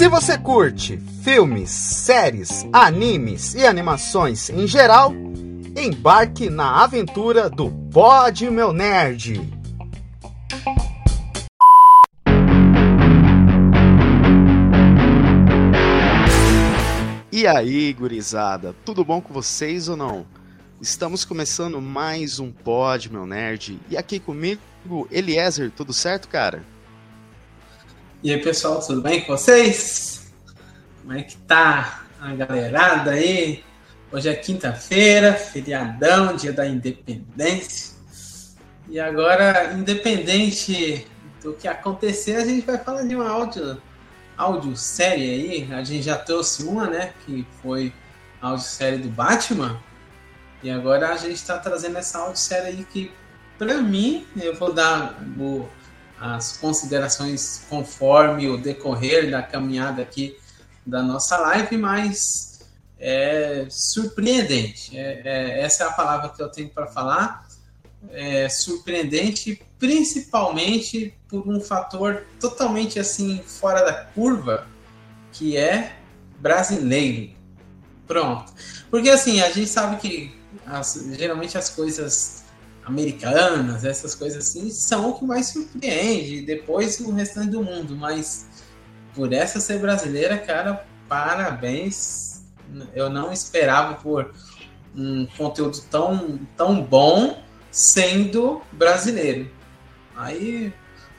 Se você curte filmes, séries, animes e animações em geral, embarque na aventura do Pod Meu Nerd. E aí, gurizada, tudo bom com vocês ou não? Estamos começando mais um Pod Meu Nerd e aqui comigo, Eliezer, tudo certo, cara? E aí, pessoal, tudo bem com vocês? Como é que tá a galerada aí? Hoje é quinta-feira, feriadão, dia da independência. E agora, independente do que acontecer, a gente vai falar de uma áudio, áudio série aí. A gente já trouxe uma, né? Que foi a áudio série do Batman. E agora a gente está trazendo essa áudio série aí que, para mim, eu vou dar. Vou, as considerações conforme o decorrer da caminhada aqui da nossa live, mas é surpreendente. É, é, essa é a palavra que eu tenho para falar. É surpreendente, principalmente por um fator totalmente assim fora da curva, que é brasileiro. Pronto. Porque assim, a gente sabe que as, geralmente as coisas americanas, essas coisas assim, são o que mais surpreende, depois o restante do mundo, mas por essa ser brasileira, cara, parabéns. Eu não esperava por um conteúdo tão, tão bom sendo brasileiro. Aí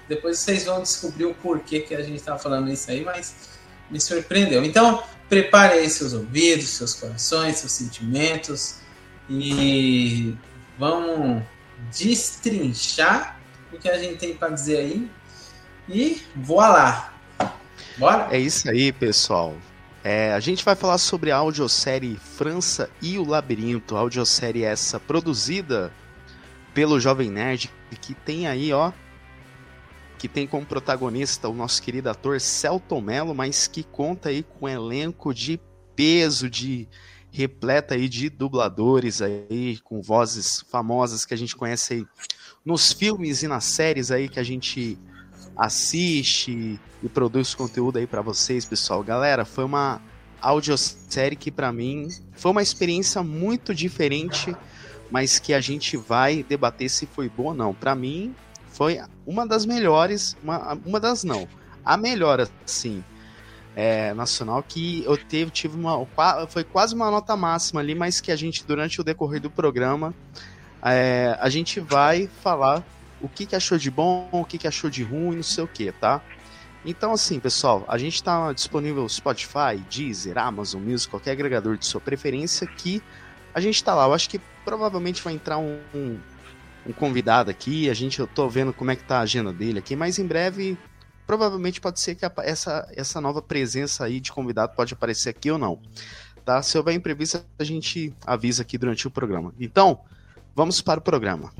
depois vocês vão descobrir o porquê que a gente está falando isso aí, mas me surpreendeu. Então, prepare aí seus ouvidos, seus corações, seus sentimentos e vamos destrinchar o que a gente tem para dizer aí e voa lá. Bora? É isso aí, pessoal. É, a gente vai falar sobre a audiosérie França e o Labirinto, audiosérie essa produzida pelo Jovem Nerd, que tem aí, ó, que tem como protagonista o nosso querido ator Celton Mello, mas que conta aí com um elenco de peso, de repleta aí de dubladores aí com vozes famosas que a gente conhece aí nos filmes e nas séries aí que a gente assiste e produz conteúdo aí para vocês, pessoal. Galera, foi uma audiosérie que para mim foi uma experiência muito diferente, mas que a gente vai debater se foi boa ou não. Para mim foi uma das melhores, uma, uma das não, a melhor assim é, nacional que eu teve, tive uma. Foi quase uma nota máxima ali, mas que a gente, durante o decorrer do programa, é, a gente vai falar o que, que achou de bom, o que, que achou de ruim, não sei o que, tá? Então, assim, pessoal, a gente está disponível no Spotify, Deezer, Amazon Music, qualquer agregador de sua preferência que a gente está lá. Eu acho que provavelmente vai entrar um, um, um, convidado aqui. A gente, eu tô vendo como é que tá a agenda dele aqui, mas em breve provavelmente pode ser que essa, essa nova presença aí de convidado pode aparecer aqui ou não. Tá? Se houver imprevisto, a gente avisa aqui durante o programa. Então, vamos para o programa.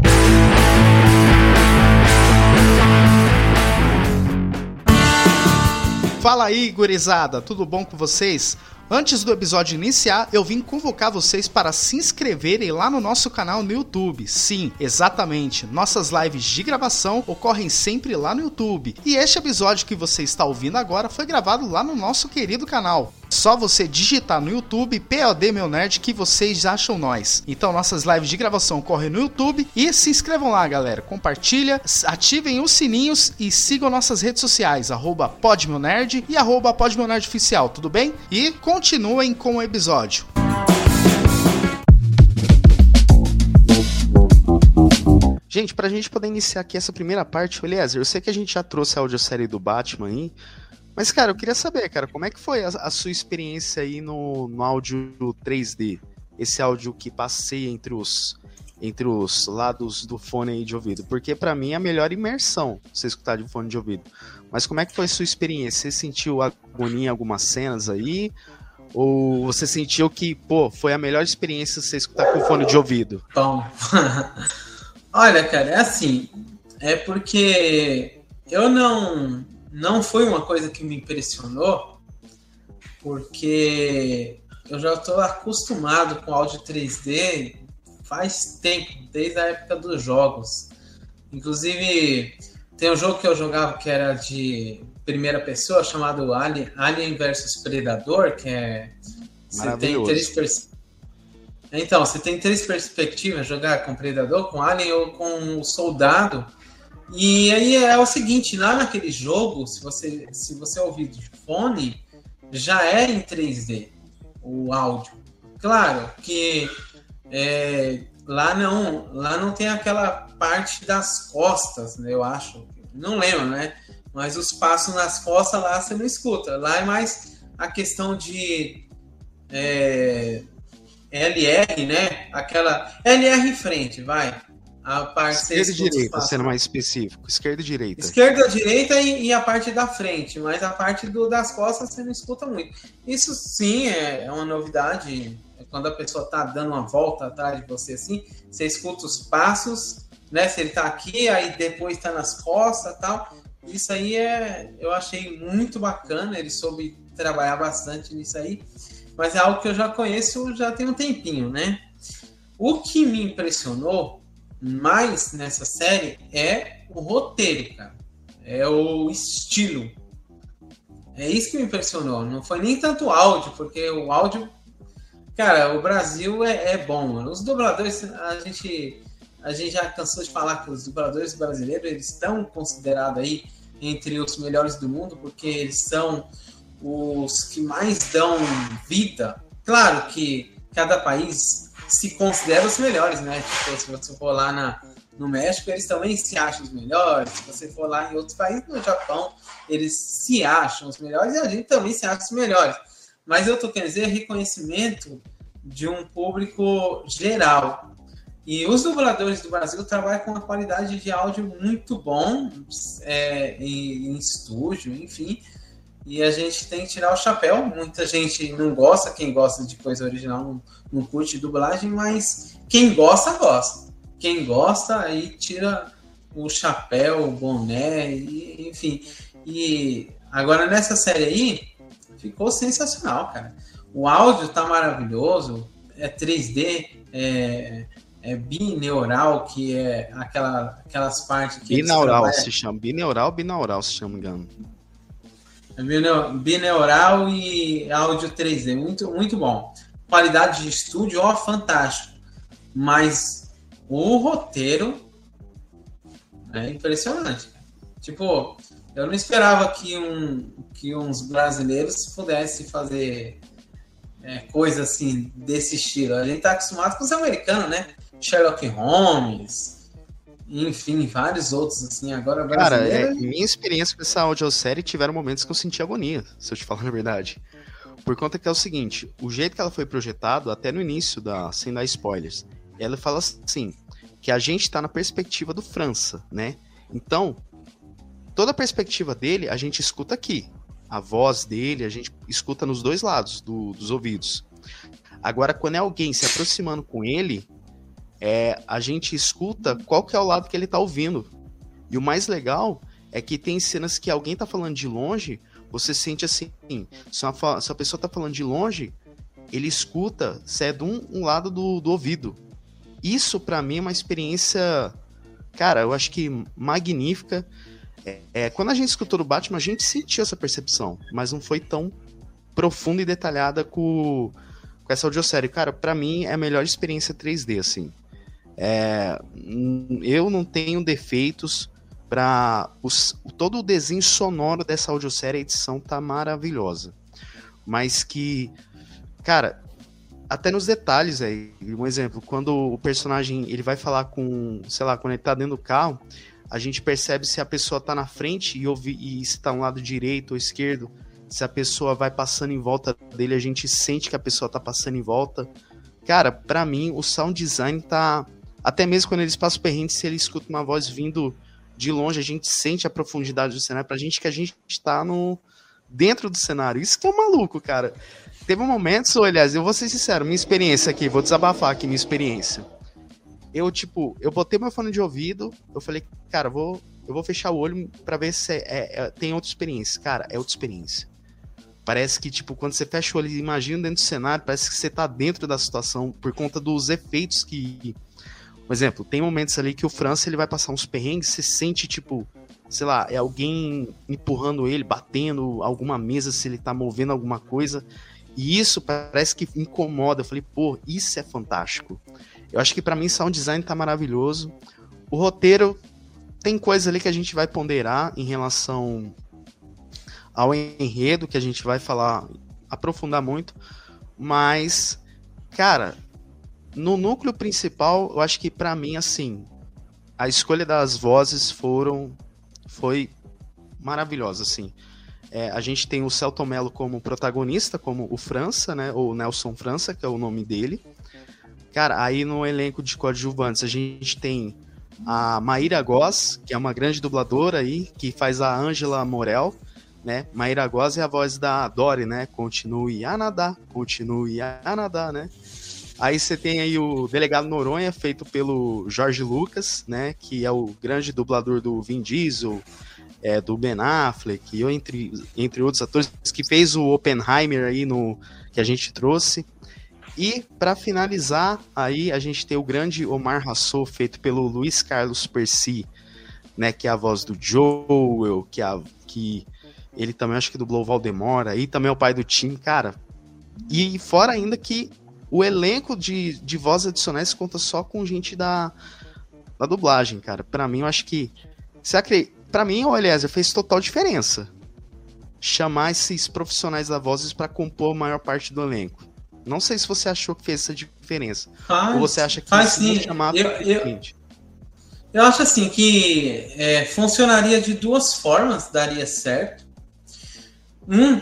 Fala aí, gurizada, tudo bom com vocês? Antes do episódio iniciar, eu vim convocar vocês para se inscreverem lá no nosso canal no YouTube. Sim, exatamente. Nossas lives de gravação ocorrem sempre lá no YouTube. E este episódio que você está ouvindo agora foi gravado lá no nosso querido canal. Só você digitar no YouTube POD Meu Nerd que vocês acham nós. Então nossas lives de gravação ocorrem no YouTube e se inscrevam lá, galera. Compartilha, ativem os sininhos e sigam nossas redes sociais, arroba Podmeonerd e arroba Oficial, tudo bem? E continuem com o episódio. Gente, pra gente poder iniciar aqui essa primeira parte, Eliezer, eu sei que a gente já trouxe a audiosérie do Batman aí, mas, cara, eu queria saber, cara, como é que foi a, a sua experiência aí no, no áudio 3D? Esse áudio que passeia entre os entre os lados do fone de ouvido, porque para mim é a melhor imersão você escutar de fone de ouvido. Mas como é que foi a sua experiência? Você sentiu agonia em algumas cenas aí? Ou você sentiu que, pô, foi a melhor experiência você escutar com fone de ouvido? Bom, olha, cara, é assim, é porque eu não não foi uma coisa que me impressionou, porque eu já estou acostumado com áudio 3D faz tempo, desde a época dos jogos. Inclusive, tem um jogo que eu jogava que era de primeira pessoa, chamado Alien, Alien vs Predador, que é. Você tem três pers... Então, você tem três perspectivas: jogar com Predador, com Alien ou com o Soldado. E aí é o seguinte: lá naquele jogo, se você, se você ouvir de fone, já é em 3D o áudio. Claro que é, lá não, lá não tem aquela parte das costas, né, eu acho. Não lembro, né? Mas os passos nas costas lá você não escuta. Lá é mais a questão de é, LR, né? Aquela LR em frente, vai. A parte esquerda e direita, sendo mais específico. Esquerda e direita. Esquerda, direita e, e, a parte da frente, mas a parte do, das costas você não escuta muito. Isso sim é, é uma novidade. É quando a pessoa está dando uma volta atrás de você assim, você escuta os passos, né? Se ele está aqui, aí depois está nas costas tal. Isso aí é, eu achei muito bacana. Ele soube trabalhar bastante nisso aí, mas é algo que eu já conheço já tem um tempinho, né? O que me impressionou mais nessa série é o roteiro, cara. É o estilo. É isso que me impressionou. Não foi nem tanto o áudio, porque o áudio. Cara, o Brasil é, é bom, mano. Os dubladores, a gente, a gente já cansou de falar que os dubladores brasileiros eles estão considerados aí entre os melhores do mundo, porque eles são os que mais dão vida. Claro que cada país se consideram os melhores, né? Tipo, se você for lá na, no México, eles também se acham os melhores. Se você for lá em outros países, no Japão, eles se acham os melhores e a gente também se acha os melhores. Mas eu tô querendo dizer reconhecimento de um público geral. E os dubladores do Brasil trabalham com uma qualidade de áudio muito bom é, em, em estúdio, enfim. E a gente tem que tirar o chapéu. Muita gente não gosta, quem gosta de coisa original não, não curte dublagem, mas quem gosta, gosta. Quem gosta, aí tira o chapéu, o boné, e, enfim. E agora nessa série aí, ficou sensacional, cara. O áudio tá maravilhoso, é 3D, é, é bineural, que é aquela, aquelas partes que. Binaural se chama. Bineural, binaural se chama, engano. É bineural e áudio 3D, muito, muito bom qualidade de estúdio, ó, fantástico. Mas o roteiro é impressionante. Tipo, eu não esperava que, um, que uns brasileiros pudessem fazer é, coisa assim desse estilo. A gente tá acostumado com os americanos, né? Sherlock Holmes, enfim, vários outros assim. Agora Cara, é, minha experiência com essa audiosérie tiveram momentos que eu senti agonia, se eu te falar a verdade. Por conta que é o seguinte, o jeito que ela foi projetado, até no início da, sem dar spoilers, ela fala assim, que a gente está na perspectiva do França, né? Então, toda a perspectiva dele a gente escuta aqui. A voz dele a gente escuta nos dois lados do, dos ouvidos. Agora, quando é alguém se aproximando com ele, é, a gente escuta qual que é o lado que ele está ouvindo. E o mais legal é que tem cenas que alguém está falando de longe, você sente assim, se, uma, se a pessoa tá falando de longe, ele escuta, se é de um, um lado do, do ouvido. Isso para mim é uma experiência, cara, eu acho que magnífica. É, quando a gente escutou o Batman, a gente sentiu essa percepção, mas não foi tão profunda e detalhada com, com essa audiosérie. Cara, para mim é a melhor experiência 3D, assim. É, eu não tenho defeitos, para todo o desenho sonoro dessa audiosérie, a edição tá maravilhosa. Mas que, cara, até nos detalhes aí, um exemplo, quando o personagem ele vai falar com, sei lá, quando ele tá dentro do carro, a gente percebe se a pessoa tá na frente e, ouve, e se tá no lado direito ou esquerdo, se a pessoa vai passando em volta dele, a gente sente que a pessoa tá passando em volta. Cara, para mim, o sound design tá. Até mesmo quando eles passam perrengue, se ele escuta uma voz vindo de longe a gente sente a profundidade do cenário, pra gente que a gente está no dentro do cenário. Isso que é maluco, cara. Teve momentos, ou, aliás, eu vou ser sincero, minha experiência aqui, vou desabafar aqui minha experiência. Eu, tipo, eu botei meu fone de ouvido, eu falei, cara, vou, eu vou fechar o olho para ver se é, é, tem outra experiência. Cara, é outra experiência. Parece que, tipo, quando você fecha o olho e imagina dentro do cenário, parece que você tá dentro da situação por conta dos efeitos que por exemplo, tem momentos ali que o França ele vai passar uns perrengues, você sente, tipo, sei lá, é alguém empurrando ele, batendo alguma mesa se ele tá movendo alguma coisa. E isso parece que incomoda. Eu falei, pô, isso é fantástico. Eu acho que para mim sound design tá maravilhoso. O roteiro tem coisa ali que a gente vai ponderar em relação ao enredo que a gente vai falar, aprofundar muito, mas cara, no núcleo principal, eu acho que para mim assim, a escolha das vozes foram foi maravilhosa assim. É, a gente tem o Celton Mello como protagonista, como o França, né? Ou Nelson França, que é o nome dele. Cara, aí no elenco de coadjuvantes a gente tem a Maíra Goss, que é uma grande dubladora aí, que faz a Angela Morel, né? Maíra Goss é a voz da Dory, né? Continue a nadar, continue a nadar, né? Aí você tem aí o Delegado Noronha, feito pelo Jorge Lucas, né? Que é o grande dublador do Vin Diesel, é, do Ben Affleck, e entre, entre outros atores, que fez o Oppenheimer aí no que a gente trouxe. E para finalizar, aí a gente tem o grande Omar Rassou, feito pelo Luiz Carlos Percy, né, que é a voz do Joel, que, é a, que ele também acho que dublou o Valdemora, e também é o pai do Tim, cara. E fora ainda que o elenco de, de vozes adicionais conta só com gente da, da dublagem, cara. Para mim, eu acho que. Acredita? Pra mim, o Eliezer fez total diferença. Chamar esses profissionais da vozes para compor a maior parte do elenco. Não sei se você achou que fez essa diferença. Faz, ou você acha que faz sim. chamado eu, eu, eu acho assim que é, funcionaria de duas formas, daria certo. Um,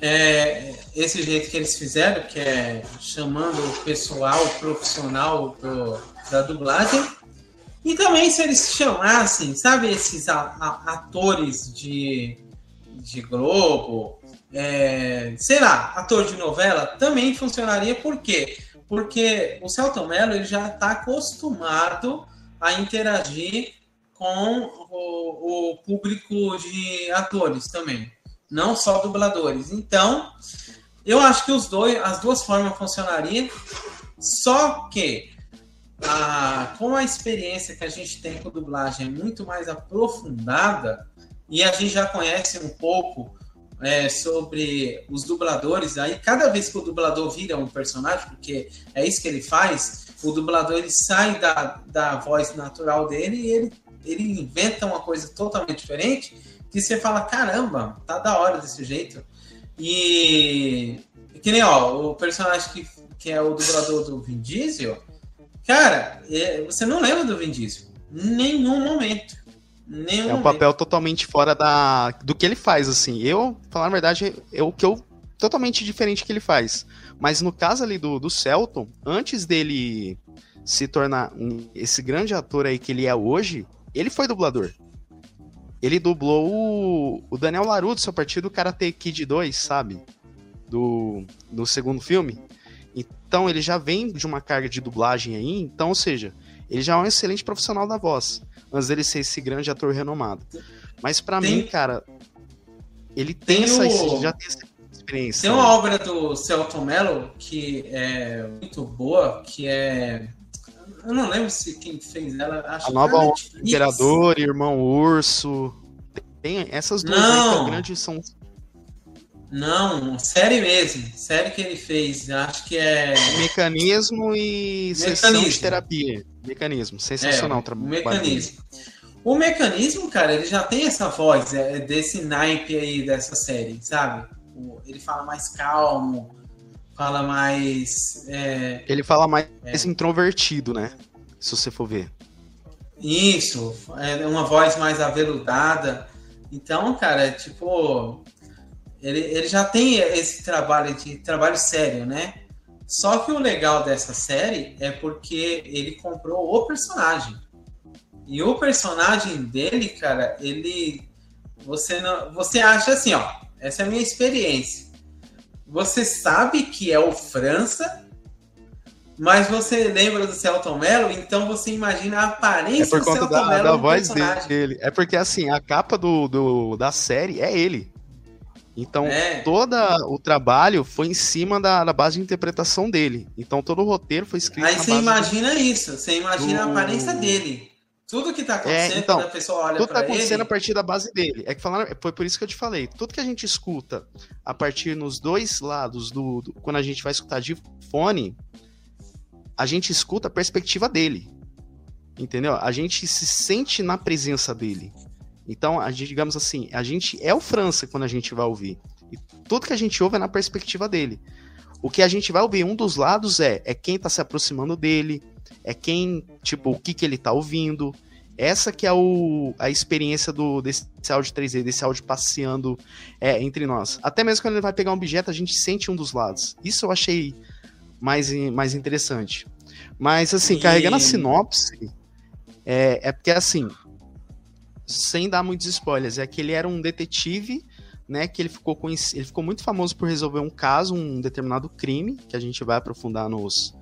é, esse jeito que eles fizeram, que é chamando o pessoal profissional da dublagem. E também se eles chamassem, sabe, esses a, a, atores de, de Globo, é, sei lá, ator de novela, também funcionaria. Por quê? Porque o Celton Mello ele já está acostumado a interagir com o, o, público de atores também, não só dubladores. Então, eu acho que os dois, as duas formas funcionariam, só que a, com a experiência que a gente tem com dublagem é muito mais aprofundada e a gente já conhece um pouco é, sobre os dubladores, aí cada vez que o dublador vira um personagem, porque é isso que ele faz, o dublador ele sai da, da voz natural dele e ele, ele inventa uma coisa totalmente diferente que você fala, caramba, tá da hora desse jeito. E que nem ó, o personagem que, que é o dublador do Vin Diesel, cara, é, você não lembra do Vin Diesel. Nenhum momento. Nenhum é um papel totalmente fora da do que ele faz, assim. Eu, falar a verdade, é o que eu totalmente diferente que ele faz. Mas no caso ali do, do Celton, antes dele se tornar um, esse grande ator aí que ele é hoje, ele foi dublador. Ele dublou o, o Daniel Larusso a partir do Karate Kid 2, sabe? Do, do segundo filme. Então ele já vem de uma carga de dublagem aí, então, ou seja, ele já é um excelente profissional da voz antes dele ser esse grande ator renomado. Mas para mim, cara, ele tem, tem essa, o... já tem essa experiência. Tem uma obra do Celton Mello que é muito boa, que é eu não lembro se quem fez ela. Acho a nova é Imperador, Irmão Urso. Tem essas duas não. aí, grandes são. Não, série mesmo. Série que ele fez. Acho que é. Mecanismo e Mecanismo. sessão de terapia. Mecanismo, sensacional é, trabalho. Mecanismo. O mecanismo, cara, ele já tem essa voz é, desse naipe aí dessa série, sabe? Ele fala mais calmo, fala mais. É, ele fala mais é, introvertido, né? Se você for ver. Isso, é uma voz mais aveludada. Então, cara, tipo. Ele, ele já tem esse trabalho de trabalho sério, né? Só que o legal dessa série é porque ele comprou o personagem. E o personagem dele, cara, ele. Você não. Você acha assim, ó. Essa é a minha experiência. Você sabe que é o França, mas você lembra do Celton Mello, então você imagina a aparência é por conta do Celton da, Mello da voz personagem. dele. É porque assim, a capa do, do, da série é ele. Então, é. todo o trabalho foi em cima da, da, base de interpretação dele. Então, todo o roteiro foi escrito Aí você imagina do... isso, você imagina do... a aparência dele. Tudo que tá acontecendo, é, então, a pessoa olha Tudo tá acontecendo ele... a partir da base dele. É que falaram, foi por isso que eu te falei. Tudo que a gente escuta a partir nos dois lados do, do quando a gente vai escutar de fone, a gente escuta a perspectiva dele. Entendeu? A gente se sente na presença dele. Então, a gente, digamos assim, a gente é o França quando a gente vai ouvir. E tudo que a gente ouve é na perspectiva dele. O que a gente vai ouvir um dos lados é, é quem tá se aproximando dele, é quem, tipo, o que que ele tá ouvindo. Essa que é o, a experiência do, desse áudio 3D, desse áudio passeando é, entre nós. Até mesmo quando ele vai pegar um objeto, a gente sente um dos lados. Isso eu achei mais, mais interessante. Mas, assim, e... carregando a sinopse, é, é porque, assim, sem dar muitos spoilers, é que ele era um detetive, né, que ele ficou, conhecido, ele ficou muito famoso por resolver um caso, um determinado crime, que a gente vai aprofundar nos,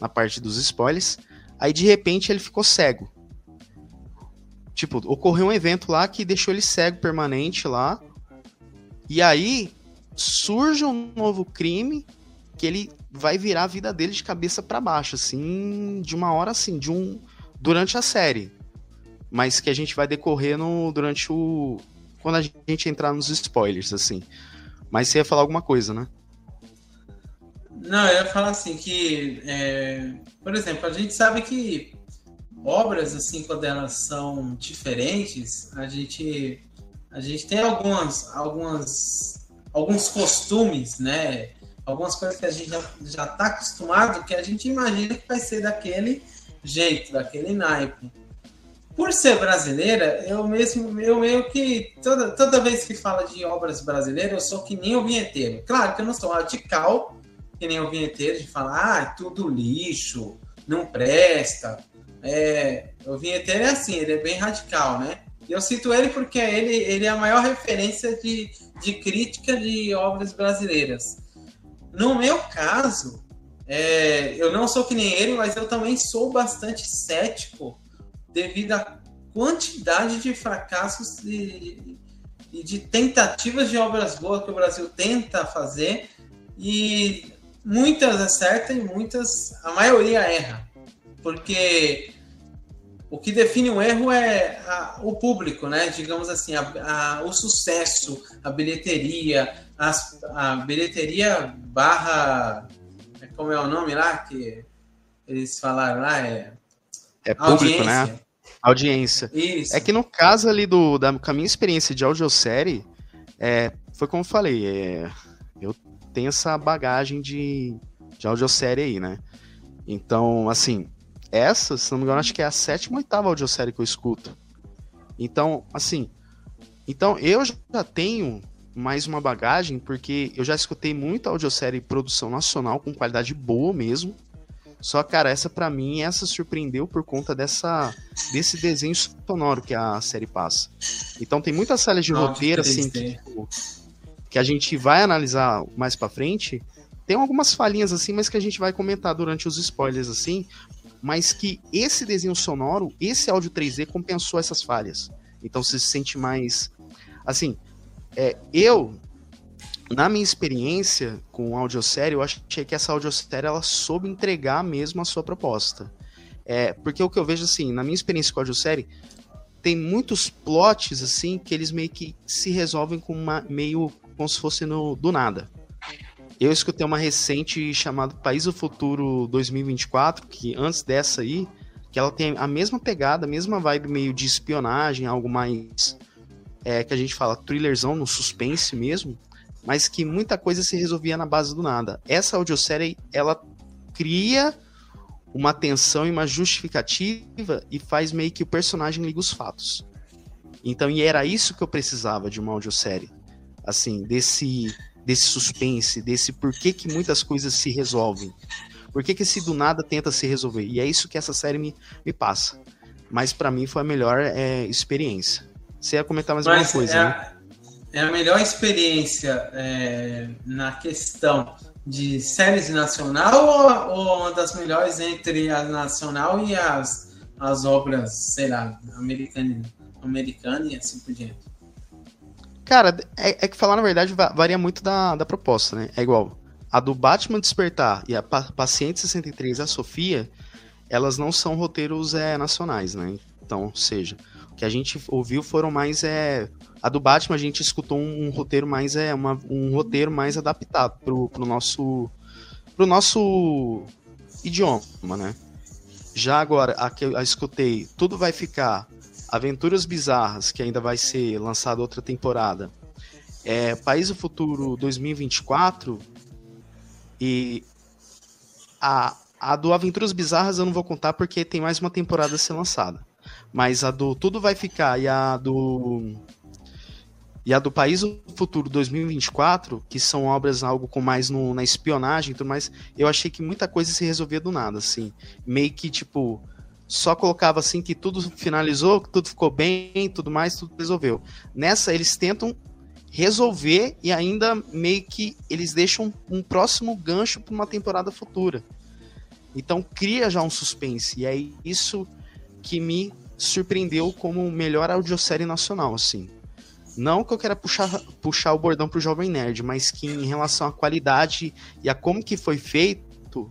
na parte dos spoilers. Aí de repente ele ficou cego. Tipo, ocorreu um evento lá que deixou ele cego permanente lá. E aí surge um novo crime que ele vai virar a vida dele de cabeça para baixo, assim, de uma hora assim, de um durante a série. Mas que a gente vai decorrer no, durante o quando a gente entrar nos spoilers, assim. Mas você ia falar alguma coisa, né? Não, eu ia falar assim que, é, por exemplo, a gente sabe que obras assim quando elas são diferentes, a gente a gente tem algumas algumas alguns costumes, né? Algumas coisas que a gente já, já tá acostumado que a gente imagina que vai ser daquele jeito, daquele naipe. Por ser brasileira, eu mesmo, eu meio que toda, toda vez que fala de obras brasileiras, eu sou que nem o vinheteiro. Claro que eu não sou radical, que nem o vinheteiro de falar, ah, é tudo lixo, não presta. É, o vinheteiro é assim, ele é bem radical, né? Eu cito ele porque ele, ele é a maior referência de, de crítica de obras brasileiras. No meu caso, é, eu não sou que nem ele, mas eu também sou bastante cético devido à quantidade de fracassos e, e de tentativas de obras boas que o Brasil tenta fazer. E muitas acertam e muitas, a maioria erra. Porque o que define o erro é a, o público, né? Digamos assim, a, a, o sucesso, a bilheteria, a bilheteria barra. Como é o nome lá que eles falaram lá? É, é público, né? audiência. né? Audiência. Isso. É que no caso ali do, da, com a minha experiência de audiosérie, é, foi como eu falei, é, eu tem essa bagagem de, de audiosérie aí, né? Então, assim, essa, se não me engano, acho que é a sétima ou oitava audiosérie que eu escuto. Então, assim, então eu já tenho mais uma bagagem, porque eu já escutei muita audiosérie produção nacional com qualidade boa mesmo. Só, cara, essa para mim, essa surpreendeu por conta dessa desse desenho sonoro que a série passa. Então tem muitas salas de roteiro, assim, que, tipo, que a gente vai analisar mais para frente, tem algumas falhinhas assim, mas que a gente vai comentar durante os spoilers assim, mas que esse desenho sonoro, esse áudio 3D compensou essas falhas. Então você se sente mais assim, é, eu na minha experiência com audiosérie, eu achei que essa audiosérie ela soube entregar mesmo a sua proposta. É, porque o que eu vejo assim, na minha experiência com audiosérie, tem muitos plots assim que eles meio que se resolvem com uma meio como se fosse no, do nada. Eu escutei uma recente chamada País do Futuro 2024, que antes dessa aí, que ela tem a mesma pegada, a mesma vibe meio de espionagem, algo mais é, que a gente fala thrillerzão, no suspense mesmo, mas que muita coisa se resolvia na base do nada. Essa audiosérie, ela cria uma tensão e uma justificativa e faz meio que o personagem liga os fatos. Então, e era isso que eu precisava de uma audiosérie assim, desse desse suspense, desse porquê que muitas coisas se resolvem. Por que, que esse do nada tenta se resolver? E é isso que essa série me, me passa. Mas para mim foi a melhor é, experiência. Você ia comentar mais Mas alguma coisa, é, né? É a melhor experiência é, na questão de séries nacional ou, ou, uma das melhores entre a nacional e as, as obras, sei lá, americana, americana e assim por diante? Cara, é, é, que falar na verdade varia muito da, da proposta, né? É igual. A do Batman Despertar e a pa Paciente 63 e a Sofia, elas não são roteiros é, nacionais, né? Então, ou seja, o que a gente ouviu foram mais é a do Batman a gente escutou um, um roteiro mais é uma, um roteiro mais adaptado pro, pro nosso pro nosso idioma, né? Já agora, a que eu escutei, tudo vai ficar Aventuras Bizarras, que ainda vai ser lançada outra temporada. É, País do Futuro 2024 e a, a do Aventuras Bizarras eu não vou contar porque tem mais uma temporada a ser lançada. Mas a do Tudo Vai Ficar e a do e a do País do Futuro 2024, que são obras algo com mais no, na espionagem e tudo mais, eu achei que muita coisa se resolvia do nada, assim. Meio que, tipo, só colocava assim que tudo finalizou, que tudo ficou bem, tudo mais, tudo resolveu. Nessa, eles tentam resolver e ainda meio que eles deixam um próximo gancho para uma temporada futura. Então cria já um suspense. E é isso que me surpreendeu como melhor audiosérie nacional, assim. Não que eu quero puxar, puxar o bordão pro Jovem Nerd, mas que em relação à qualidade e a como que foi feito,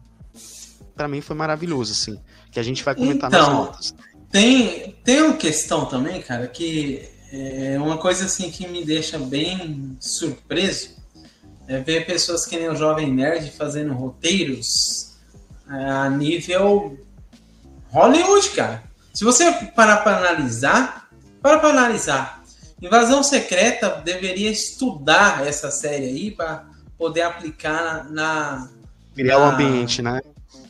para mim foi maravilhoso, assim. Que a gente vai comentar então, nas notas. Tem, tem uma questão também, cara, que é uma coisa assim que me deixa bem surpreso é ver pessoas que nem o Jovem Nerd fazendo roteiros é, a nível Hollywood, cara. Se você parar para analisar, para para analisar, Invasão Secreta deveria estudar essa série aí para poder aplicar na. Criar o um ambiente, né?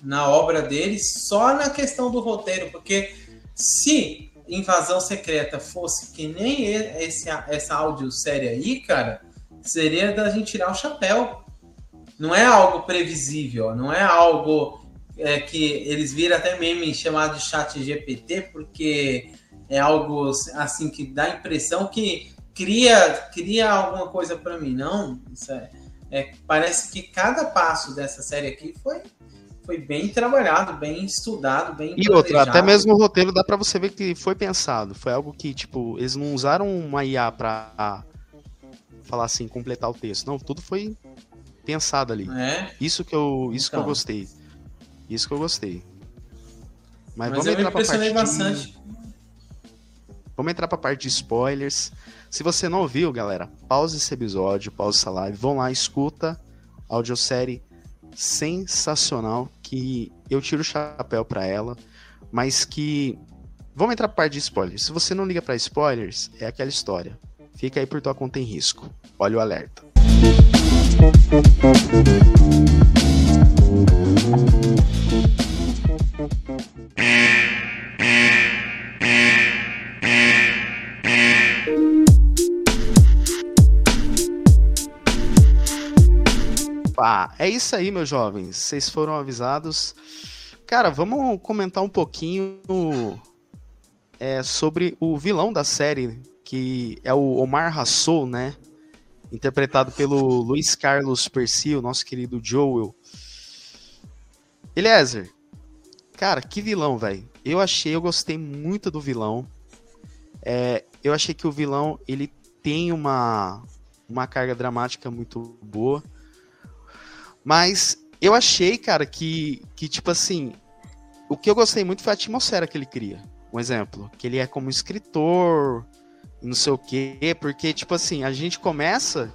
Na obra deles, só na questão do roteiro, porque se Invasão Secreta fosse que nem esse, essa audiosérie aí, cara, seria da gente tirar o chapéu. Não é algo previsível, não é algo é, que eles viram até meme chamado de chat GPT, porque é algo assim que dá a impressão que cria, cria alguma coisa para mim. Não, é, é, parece que cada passo dessa série aqui foi, foi bem trabalhado, bem estudado, bem E outra, até mesmo o roteiro dá para você ver que foi pensado. Foi algo que, tipo, eles não usaram uma IA pra falar assim, completar o texto. Não, tudo foi pensado ali. É? Isso que eu, isso então. que eu então. gostei. Isso que eu gostei. Mas, Mas vamos eu entrar me impressionei bastante. De... Vamos entrar pra parte de spoilers. Se você não ouviu, galera, pause esse episódio, pause essa live, vão lá, escuta a audiosérie sensacional que eu tiro o chapéu para ela, mas que vamos entrar pra parte de spoilers. Se você não liga para spoilers, é aquela história. Fica aí por tua conta em risco. Olha o alerta. Ah, é isso aí, meus jovens. Vocês foram avisados. Cara, vamos comentar um pouquinho é, sobre o vilão da série, que é o Omar Hassou, né? Interpretado pelo Luiz Carlos Percy, o nosso querido Joel. Eliezer, cara, que vilão, velho. Eu achei, eu gostei muito do vilão. É, eu achei que o vilão ele tem uma, uma carga dramática muito boa. Mas eu achei, cara, que, que tipo assim, o que eu gostei muito foi a atmosfera que ele cria. Um exemplo, que ele é como escritor, não sei o quê, porque, tipo assim, a gente começa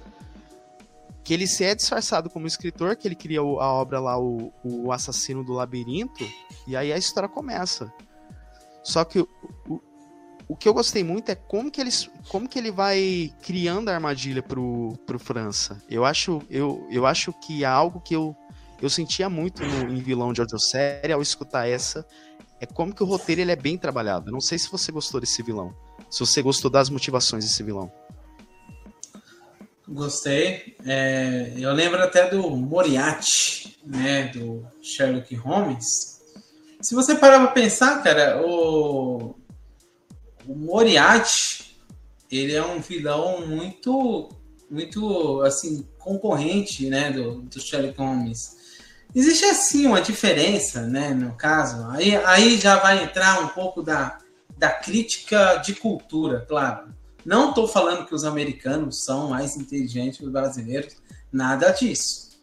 que ele se é disfarçado como escritor, que ele cria a obra lá, o, o Assassino do Labirinto, e aí a história começa. Só que o, o, que eu gostei muito é como que, ele, como que ele vai criando a armadilha pro, pro França. Eu acho, eu, eu acho que é algo que eu, eu sentia muito no, em vilão de audiosérie ao escutar essa. É como que o roteiro ele é bem trabalhado. Eu não sei se você gostou desse vilão. Se você gostou das motivações desse vilão. Gostei. É, eu lembro até do Moriarty, né? Do Sherlock Holmes. Se você parar pra pensar, cara, o, o Moriarty, ele é um vilão muito, muito, assim, concorrente, né, do, do Sherlock Holmes. Existe, assim, uma diferença, né, no caso. Aí, aí já vai entrar um pouco da, da crítica de cultura, claro. Não estou falando que os americanos são mais inteligentes que os brasileiros, nada disso.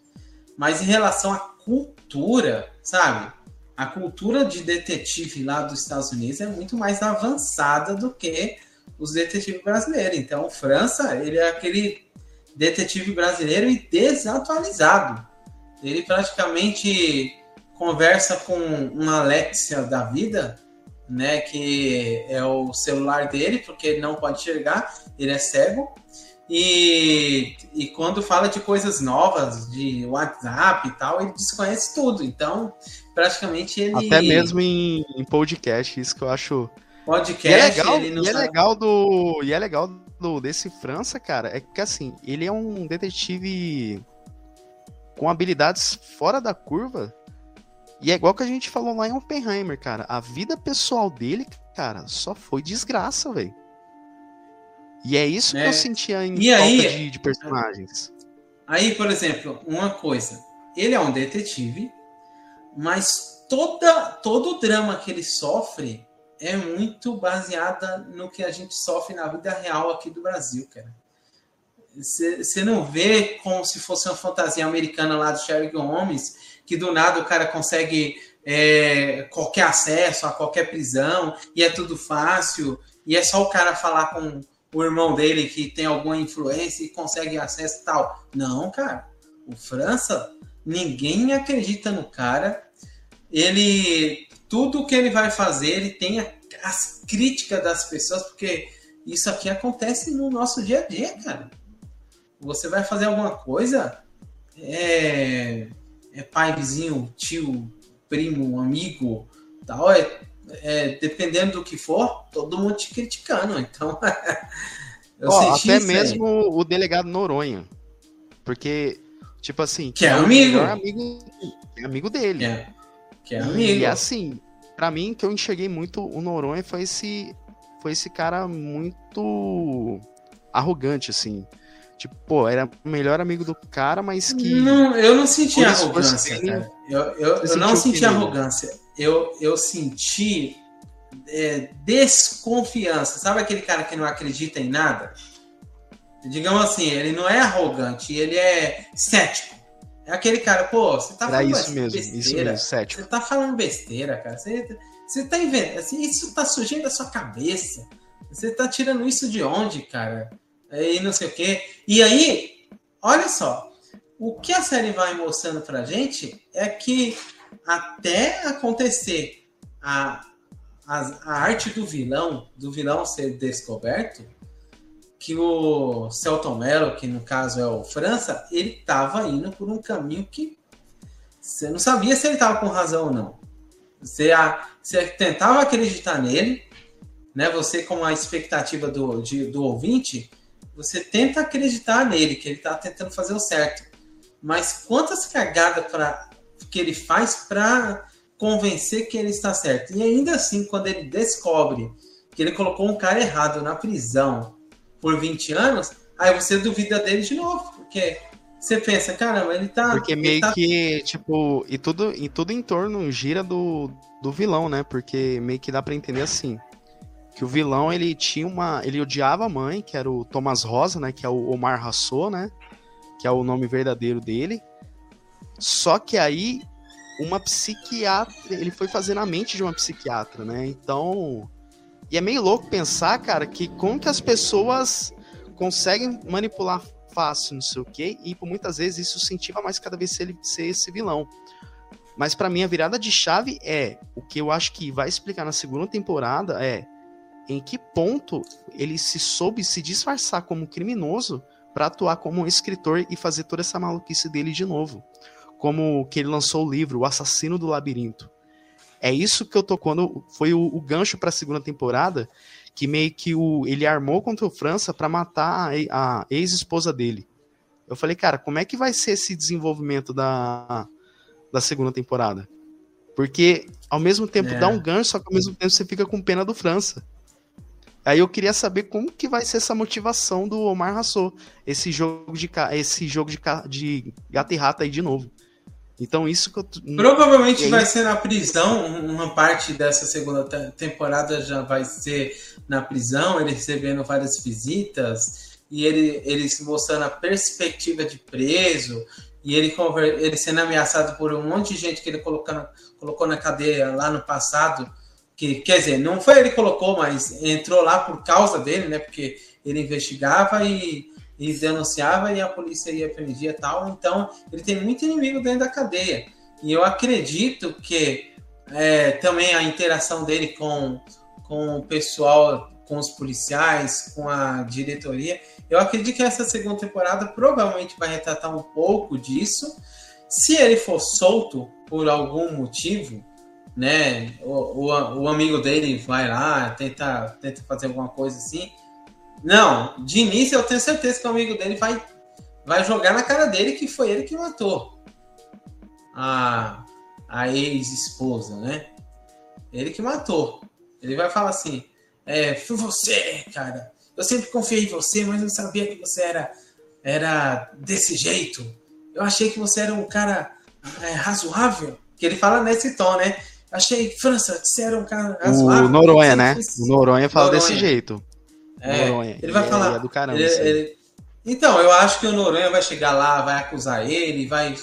Mas em relação à cultura, sabe? A cultura de detetive lá dos Estados Unidos é muito mais avançada do que os detetives brasileiros. Então, França, ele é aquele detetive brasileiro e desatualizado. Ele praticamente conversa com uma Alexia da vida, né, que é o celular dele, porque ele não pode enxergar, ele é cego. E, e quando fala de coisas novas, de WhatsApp e tal, ele desconhece tudo. Então, praticamente ele. Até mesmo em, em podcast, isso que eu acho. Podcast, e é legal, e é legal do. E é legal do, desse França, cara, é que assim, ele é um detetive com habilidades fora da curva. E é igual que a gente falou lá em Oppenheimer, cara. A vida pessoal dele, cara, só foi desgraça, velho. E é isso é. que eu sentia em e aí, de, de personagens. Aí, por exemplo, uma coisa. Ele é um detetive, mas toda, todo o drama que ele sofre é muito baseada no que a gente sofre na vida real aqui do Brasil, cara. Você não vê como se fosse uma fantasia americana lá do Sherlock Holmes, que do nada o cara consegue é, qualquer acesso a qualquer prisão e é tudo fácil, e é só o cara falar com o irmão dele que tem alguma influência e consegue acesso tal. Não, cara. O França, ninguém acredita no cara. Ele. Tudo que ele vai fazer, ele tem as críticas das pessoas, porque isso aqui acontece no nosso dia a dia, cara. Você vai fazer alguma coisa, é, é pai, vizinho, tio, primo, amigo, tal, é é, dependendo do que for, todo mundo te criticando. Então, eu Ó, até mesmo aí. o delegado Noronha. Porque, tipo assim. Que é, é amigo. amigo. É amigo dele. É, que é amigo. E assim, para mim, que eu enxerguei muito o Noronha foi esse. Foi esse cara muito arrogante, assim. Tipo, pô, era o melhor amigo do cara, mas que. Não, eu não senti arrogância, cara. Eu, eu, eu não senti arrogância eu, eu senti é, desconfiança. Sabe aquele cara que não acredita em nada? Digamos assim, ele não é arrogante, ele é cético. É aquele cara, pô, você tá falando isso mesmo, besteira. Isso mesmo, cético. Você tá falando besteira, cara. Você, você tá inventando. Assim, isso tá surgindo da sua cabeça. Você tá tirando isso de onde, cara? E não sei o quê. E aí, olha só. O que a série vai mostrando pra gente é que até acontecer a, a, a, arte do vilão, do vilão ser descoberto, que o Celton Mello, que no caso é o França, ele estava indo por um caminho que você não sabia se ele estava com razão ou não. Você, a, você tentava acreditar nele, né? Você com a expectativa do, de, do ouvinte, você tenta acreditar nele, que ele está tentando fazer o certo. Mas quantas cagadas para que ele faz para convencer que ele está certo. E ainda assim, quando ele descobre que ele colocou um cara errado na prisão por 20 anos, aí você duvida dele de novo, porque você pensa, caramba, ele tá. Porque meio tá... que, tipo, e tudo, e tudo em torno gira do, do vilão, né? Porque meio que dá para entender assim. Que o vilão, ele tinha uma. Ele odiava a mãe, que era o Thomas Rosa, né? Que é o Omar Rassou, né? Que é o nome verdadeiro dele. Só que aí uma psiquiatra, ele foi fazer na mente de uma psiquiatra, né? Então, e é meio louco pensar, cara, que como que as pessoas conseguem manipular fácil, não sei o quê, e por muitas vezes isso incentiva mais cada vez ser, ser esse vilão. Mas para mim a virada de chave é o que eu acho que vai explicar na segunda temporada é em que ponto ele se soube se disfarçar como criminoso para atuar como um escritor e fazer toda essa maluquice dele de novo como que ele lançou o livro O Assassino do Labirinto. É isso que eu tô quando foi o, o gancho para a segunda temporada, que meio que o, ele armou contra o França para matar a, a ex-esposa dele. Eu falei, cara, como é que vai ser esse desenvolvimento da, da segunda temporada? Porque ao mesmo tempo é. dá um gancho, só que ao mesmo tempo você fica com pena do França. Aí eu queria saber como que vai ser essa motivação do Omar Rassou, esse jogo de esse jogo de, de gato e rato aí de novo. Então isso que eu... Provavelmente vai ser na prisão, uma parte dessa segunda temporada já vai ser na prisão, ele recebendo várias visitas e ele, ele se mostrando a perspectiva de preso e ele, ele sendo ameaçado por um monte de gente que ele colocou na, colocou na cadeia lá no passado, que quer dizer, não foi ele que colocou, mas entrou lá por causa dele, né? Porque ele investigava e, e denunciava e a polícia ia prendia tal. Então, ele tem muito inimigo dentro da cadeia. E eu acredito que é, também a interação dele com, com o pessoal, com os policiais, com a diretoria, eu acredito que essa segunda temporada provavelmente vai retratar um pouco disso. Se ele for solto por algum motivo, né, o, o, o amigo dele vai lá, tenta, tenta fazer alguma coisa assim. Não, de início eu tenho certeza que o amigo dele vai, vai jogar na cara dele que foi ele que matou a, a ex-esposa, né? Ele que matou. Ele vai falar assim: é, foi você, cara. Eu sempre confiei em você, mas não sabia que você era, era desse jeito. Eu achei que você era um cara é, razoável. Que ele fala nesse tom, né? Achei, França, você era um cara razoável. O Noronha, né? O Noronha fala Noronha. desse jeito. É, Noronha. Ele vai ele é falar. É do caramba, ele, ele, então, eu acho que o Noronha vai chegar lá, vai acusar ele, vai.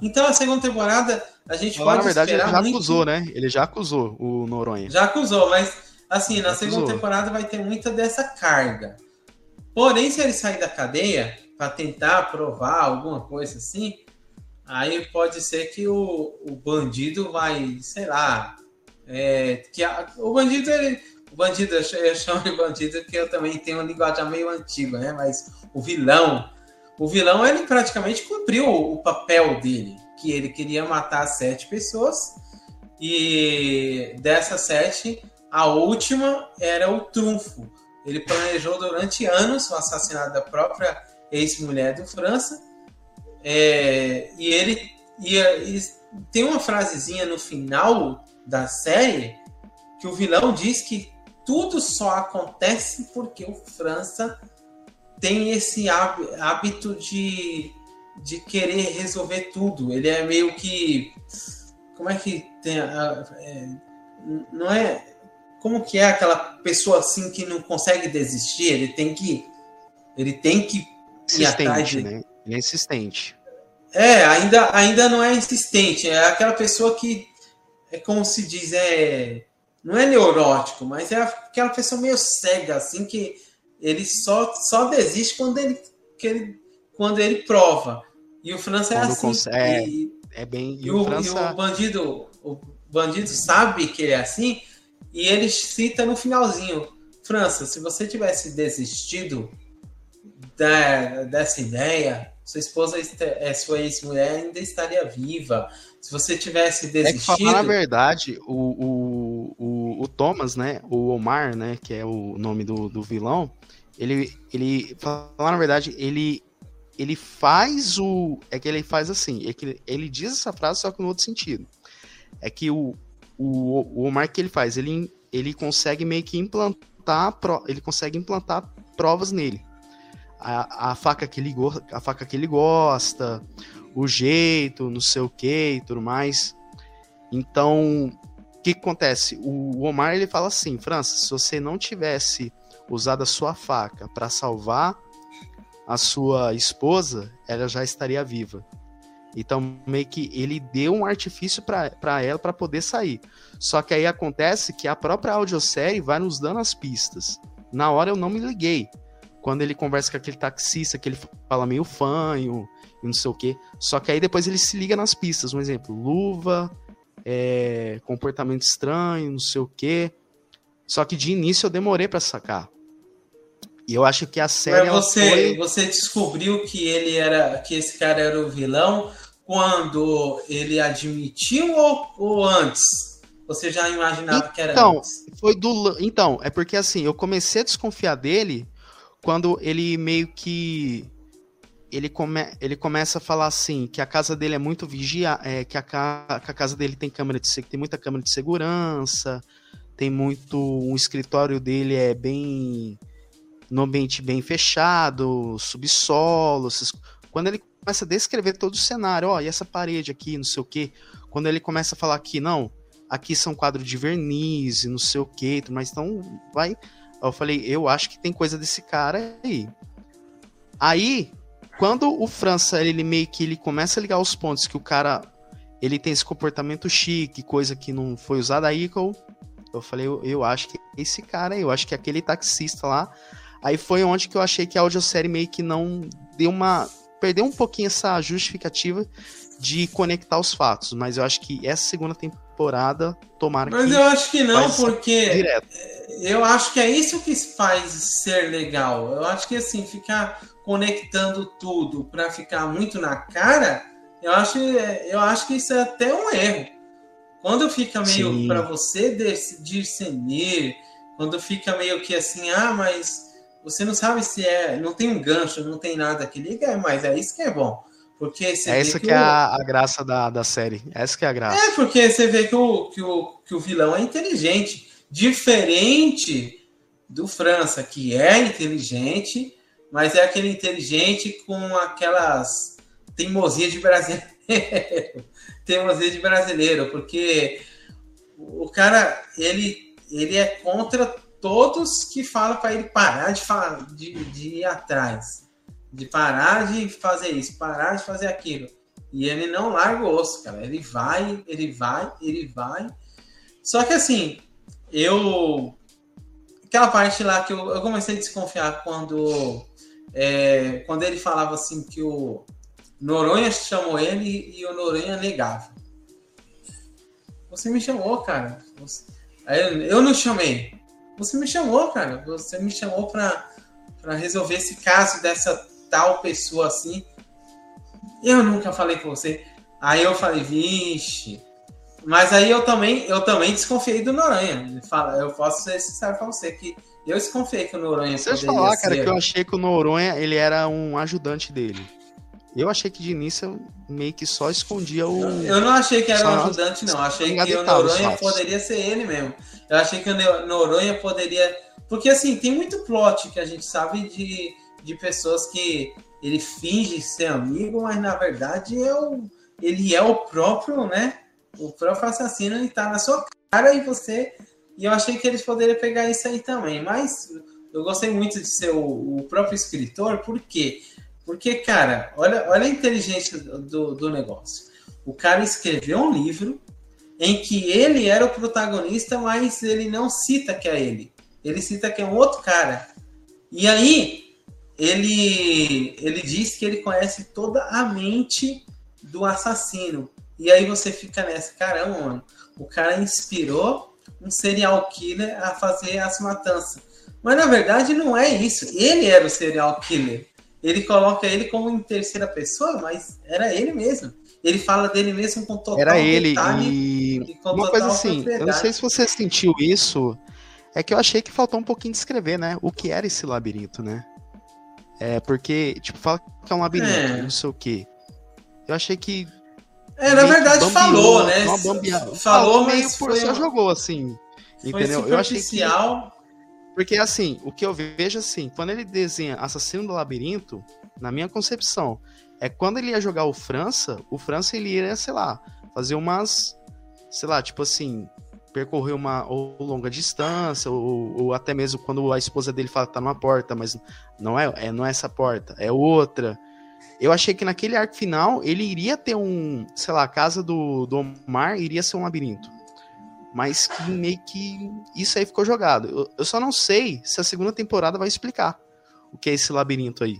Então, a segunda temporada, a gente pode. Na verdade, ele já muito... acusou, né? Ele já acusou o Noronha. Já acusou, mas Assim, na segunda temporada vai ter muita dessa carga. Porém, se ele sair da cadeia para tentar provar alguma coisa assim, aí pode ser que o, o bandido vai, sei lá, é, que a, o bandido ele, o bandido eu chamo de bandido que eu também tenho uma linguagem meio antiga, né? Mas o vilão, o vilão ele praticamente cumpriu o, o papel dele, que ele queria matar sete pessoas e dessas sete a última era o trunfo. Ele planejou durante anos o assassinato da própria ex-mulher do França. É, e ele ia, e tem uma frasezinha no final da série que o vilão diz que tudo só acontece porque o França tem esse hábito de, de querer resolver tudo. Ele é meio que. Como é que tem. É, não é como que é aquela pessoa assim que não consegue desistir? Ele tem que ele tem que ir atrás de... né? Ele é insistente. É, ainda ainda não é insistente, é aquela pessoa que é como se diz, é não é neurótico, mas é aquela pessoa meio cega assim que ele só só desiste quando ele que ele quando ele prova. E o França é quando é assim. Consegue, é, é bem. E, e, o, França... e o bandido, o bandido sabe que ele é assim, e ele cita no finalzinho: França, se você tivesse desistido da, dessa ideia, sua esposa, é, sua ex-mulher ainda estaria viva. Se você tivesse desistido. É que falar na verdade, o, o, o, o, Thomas, né? O Omar, né? Que é o nome do, do vilão. Ele, ele, falar na verdade, ele, ele faz o. É que ele faz assim. É que ele, ele diz essa frase, só que no outro sentido. É que o, o, o Omar que ele faz? Ele, ele consegue meio que implantar, ele consegue implantar provas nele. A, a, faca que ele, a faca que ele gosta, o jeito, não sei o que e tudo mais. Então, o que, que acontece? O, o Omar ele fala assim, França, se você não tivesse usado a sua faca para salvar a sua esposa, ela já estaria viva. Então, meio que ele deu um artifício para ela para poder sair. Só que aí acontece que a própria audiosérie vai nos dando as pistas. Na hora eu não me liguei. Quando ele conversa com aquele taxista, que ele fala meio fanho e não sei o quê. Só que aí depois ele se liga nas pistas. Um exemplo, luva, é, comportamento estranho, não sei o quê. Só que de início eu demorei para sacar. E eu acho que a série. Mas você, foi... você descobriu que ele era. que esse cara era o vilão quando ele admitiu ou, ou antes? Você já imaginava então, que era então, antes? Foi do, então, é porque assim, eu comecei a desconfiar dele quando ele meio que. Ele, come, ele começa a falar assim, que a casa dele é muito vigia, é, que, a, que a casa dele tem câmera de tem muita câmera de segurança, tem muito. Um escritório dele é bem. no ambiente bem fechado, subsolo. Quando ele começa a descrever todo o cenário, ó, e essa parede aqui, não sei o quê. Quando ele começa a falar aqui, não, aqui são quadros de verniz, não sei o quê, mas então vai. Eu falei, eu acho que tem coisa desse cara aí. Aí, quando o França, ele meio que ele começa a ligar os pontos que o cara ele tem esse comportamento chique, coisa que não foi usada aí eu, eu falei, eu, eu acho que esse cara aí, eu acho que aquele taxista lá. Aí foi onde que eu achei que a audiosérie meio que não deu uma. Perdeu um pouquinho essa justificativa de conectar os fatos. Mas eu acho que essa segunda temporada, tomara mas que. Mas eu acho que não, porque. Direto. Eu acho que é isso que faz ser legal. Eu acho que assim, ficar conectando tudo para ficar muito na cara, eu acho, eu acho que isso é até um erro. Quando fica meio para você discernir, quando fica meio que assim, ah, mas você não sabe se é, não tem um gancho, não tem nada que liga, mas é isso que é bom. Porque você é essa que, que é o... a, a, graça da, da série. Essa que é a graça. É, porque você vê que o, que o, que o vilão é inteligente. Diferente do França, que é inteligente, mas é aquele inteligente com aquelas teimosia de brasileiro. teimosia de brasileiro, porque o cara, ele, ele é contra todos que falam para ele parar de, falar, de, de ir atrás, de parar de fazer isso, parar de fazer aquilo. E ele não larga o osso, cara. Ele vai, ele vai, ele vai. Só que assim, eu. Aquela parte lá que eu, eu comecei a desconfiar quando é, quando ele falava assim que o Noronha chamou ele e o Noronha negava. Você me chamou, cara. Você... Eu não chamei. Você me chamou, cara. Você me chamou para resolver esse caso dessa tal pessoa assim. Eu nunca falei com você. Aí eu falei, vixe. Mas aí eu também, eu também desconfiei do Noronha. Eu posso ser sincero pra você que eu desconfiei que o Noronha Deixa eu falar, cara, que eu achei que o Noronha, ele era um ajudante dele. Eu achei que de início meio que só escondia o. Eu não achei que era um ajudante, não. Achei que o Noronha poderia ser ele mesmo. Eu achei que o Noronha poderia. Porque assim, tem muito plot que a gente sabe de, de pessoas que ele finge ser amigo, mas na verdade é o, ele é o próprio, né? O próprio assassino e tá na sua cara e você e eu achei que eles poderiam pegar isso aí também. Mas eu gostei muito de ser o, o próprio escritor, por quê? Porque, cara, olha, olha a inteligência do, do negócio. O cara escreveu um livro em que ele era o protagonista, mas ele não cita que é ele. Ele cita que é um outro cara. E aí, ele, ele diz que ele conhece toda a mente do assassino. E aí você fica nessa, caramba, mano. O cara inspirou um serial killer a fazer as matanças. Mas na verdade não é isso. Ele era o serial killer. Ele coloca ele como em terceira pessoa, mas era ele mesmo. Ele fala dele mesmo com total Era ele e, e uma coisa assim, eu não sei se você sentiu isso, é que eu achei que faltou um pouquinho de escrever, né? O que era esse labirinto, né? É, porque, tipo, fala que é um labirinto, é. não sei o quê. Eu achei que é, na verdade bambiou, falou, né? Falou, falou meio por só jogou assim. Entendeu? Eu achei que porque assim, o que eu vejo assim, quando ele desenha Assassino do Labirinto, na minha concepção, é quando ele ia jogar o França, o França ele ia, sei lá, fazer umas, sei lá, tipo assim, percorrer uma ou longa distância, ou, ou, até mesmo quando a esposa dele fala que tá numa porta, mas não é, é não é essa porta, é outra. Eu achei que naquele arco final ele iria ter um, sei lá, a casa do, do Omar iria ser um labirinto. Mas que meio que isso aí ficou jogado. Eu, eu só não sei se a segunda temporada vai explicar o que é esse labirinto aí.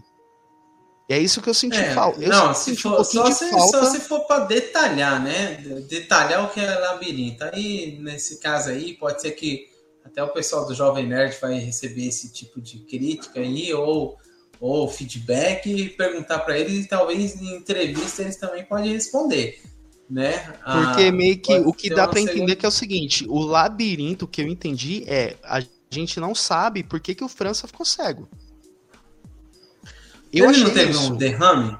E é isso que eu senti é, falta. não, se for, um só, se, falta... só se for para detalhar, né? Detalhar o que é labirinto. Aí, nesse caso aí, pode ser que até o pessoal do Jovem Nerd vai receber esse tipo de crítica aí, ou ou feedback e perguntar para eles e talvez em entrevista eles também podem responder. Né? Porque ah, meio que o que dá para segunda... entender que é o seguinte, o labirinto que eu entendi é a gente não sabe por que, que o França ficou cego. Eu ele não teve isso. um derrame?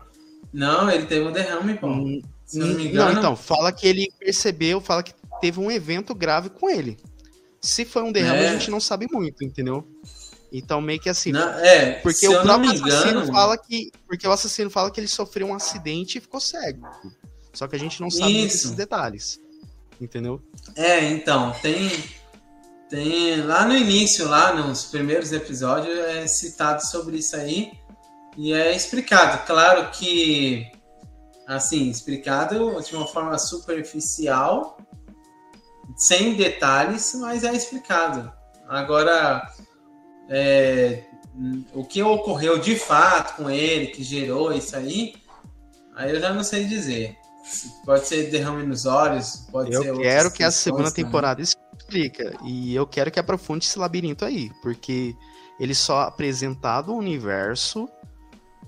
Não, ele teve um derrame, pô. Hum, Se não me engano. Não, então, fala que ele percebeu, fala que teve um evento grave com ele. Se foi um derrame, é. a gente não sabe muito, entendeu? Então, meio que assim. Não, é, porque o próprio assassino engano, fala que. Porque o assassino fala que ele sofreu um acidente e ficou cego. Só que a gente não sabe esses detalhes. Entendeu? É, então, tem. Tem. Lá no início, lá nos primeiros episódios, é citado sobre isso aí. E é explicado. Claro que, assim, explicado de uma forma superficial, sem detalhes, mas é explicado. Agora, é, o que ocorreu de fato com ele, que gerou isso aí, aí eu já não sei dizer. Pode ser derrame nos olhos, pode eu ser. Eu quero que a segunda temporada explica. E eu quero que aprofunde esse labirinto aí. Porque ele só apresentado o universo,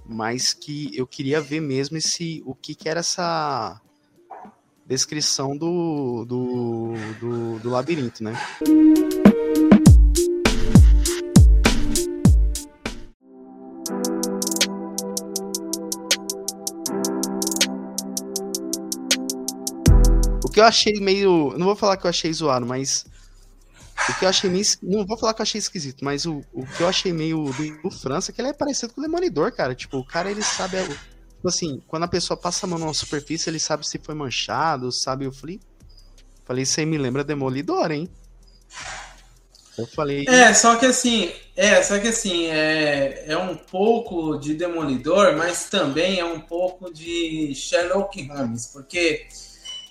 mas que eu queria ver mesmo esse. O que, que era essa descrição do, do, do, do labirinto, né? que eu achei meio. Não vou falar que eu achei zoado, mas. O que eu achei meio. Não vou falar que eu achei esquisito, mas o, o que eu achei meio do, do França é que ele é parecido com o Demolidor, cara. Tipo, o cara ele sabe. Tipo assim, quando a pessoa passa a mão numa superfície, ele sabe se foi manchado, sabe? Eu falei. Falei, isso aí me lembra Demolidor, hein? Eu falei. É, só que assim, é, só que assim, é, é um pouco de Demolidor, mas também é um pouco de Sherlock Holmes, porque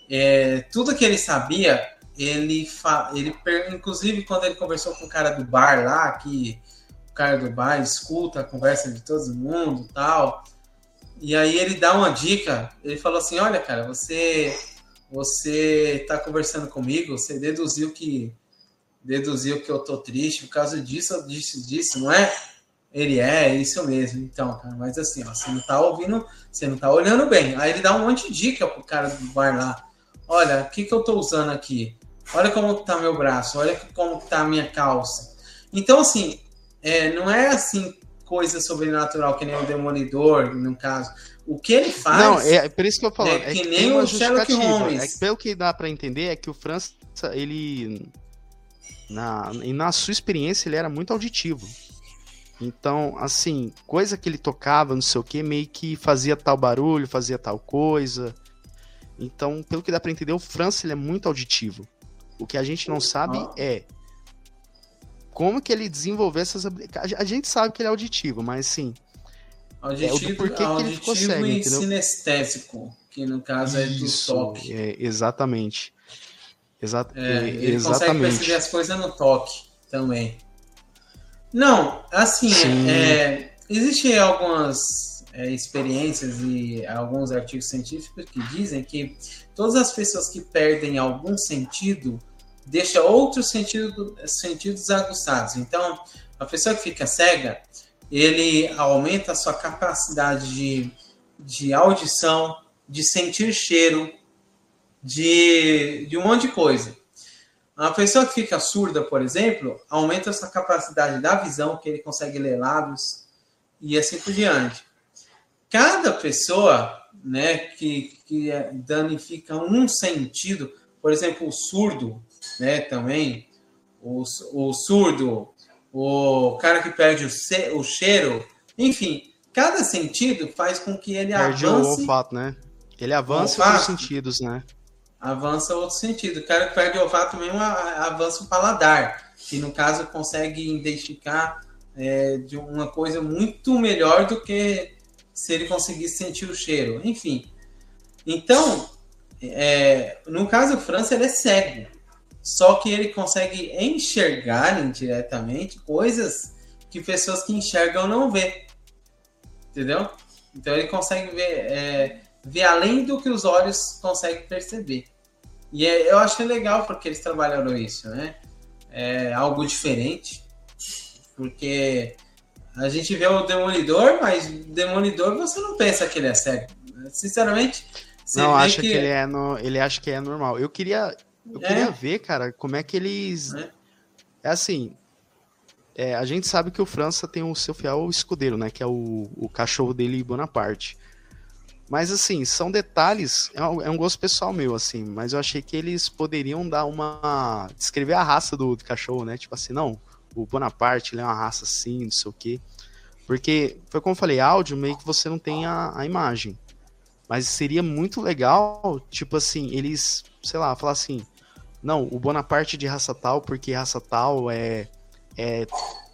é, tudo que ele sabia, ele, fa... ele inclusive quando ele conversou com o cara do bar lá, que o cara do bar escuta a conversa de todo mundo tal. E aí ele dá uma dica, ele falou assim, olha cara, você você tá conversando comigo, você deduziu que deduziu que eu tô triste por causa disso, eu disse disso, não é? Ele é, é isso mesmo. Então, cara, mas assim, ó, você não tá ouvindo, você não tá olhando bem. Aí ele dá um monte de dica pro cara do bar lá olha, o que, que eu estou usando aqui? Olha como está meu braço, olha como está a minha calça. Então, assim, é, não é assim coisa sobrenatural que nem o Demolidor, no caso. O que ele faz. Não, é por isso que eu falo. É, é que, que nem o Sherlock Holmes. É que, pelo que dá para entender é que o França, ele. Na, na sua experiência, ele era muito auditivo. Então, assim, coisa que ele tocava, não sei o que, meio que fazia tal barulho, fazia tal coisa. Então, pelo que dá para entender, o França ele é muito auditivo. O que a gente não sabe ah. é como que ele desenvolveu essas habilidades. A gente sabe que ele é auditivo, mas sim. Auditivo, é porquê que ele cego, e entendeu? sinestésico, que no caso é do toque. É, exatamente. Exa é, ele exatamente. consegue perceber as coisas no toque também. Não, assim, é, existem algumas é, experiências e alguns artigos científicos que dizem que todas as pessoas que perdem algum sentido deixa outros sentido, sentidos aguçados. Então, a pessoa que fica cega, ele aumenta a sua capacidade de, de audição, de sentir cheiro, de, de um monte de coisa. A pessoa que fica surda, por exemplo, aumenta a sua capacidade da visão, que ele consegue ler lábios e assim por diante cada pessoa né, que, que danifica um sentido, por exemplo, o surdo, né, também, o, o surdo, o cara que perde o, ce, o cheiro, enfim, cada sentido faz com que ele perde avance. o olfato, né? Ele avança outros sentidos, né? Avança outro sentido. O cara que perde o olfato mesmo avança o paladar, que no caso consegue identificar é, de uma coisa muito melhor do que se ele conseguisse sentir o cheiro, enfim. Então, é, no caso do França, ele é cego. Só que ele consegue enxergar indiretamente coisas que pessoas que enxergam não vê. Entendeu? Então ele consegue ver, é, ver além do que os olhos conseguem perceber. E é, eu acho legal porque eles trabalharam isso, né? É algo diferente. Porque a gente vê o Demolidor, mas Demolidor você não pensa que ele é cego. Sinceramente, não acha que... que, ele é no, ele acha que é normal. Eu queria, eu é. queria ver, cara, como é que eles é, é assim. É, a gente sabe que o França tem o seu fiel escudeiro, né? Que é o, o cachorro dele, Bonaparte. Mas assim, são detalhes, é um, é um, gosto pessoal meu, assim, mas eu achei que eles poderiam dar uma. descrever a raça do, do cachorro, né? Tipo assim, não, o Bonaparte ele é uma raça assim, não sei o quê. Porque, foi como eu falei, áudio meio que você não tem a, a imagem. Mas seria muito legal, tipo assim, eles, sei lá, falar assim, não, o Bonaparte de raça tal, porque raça tal é, é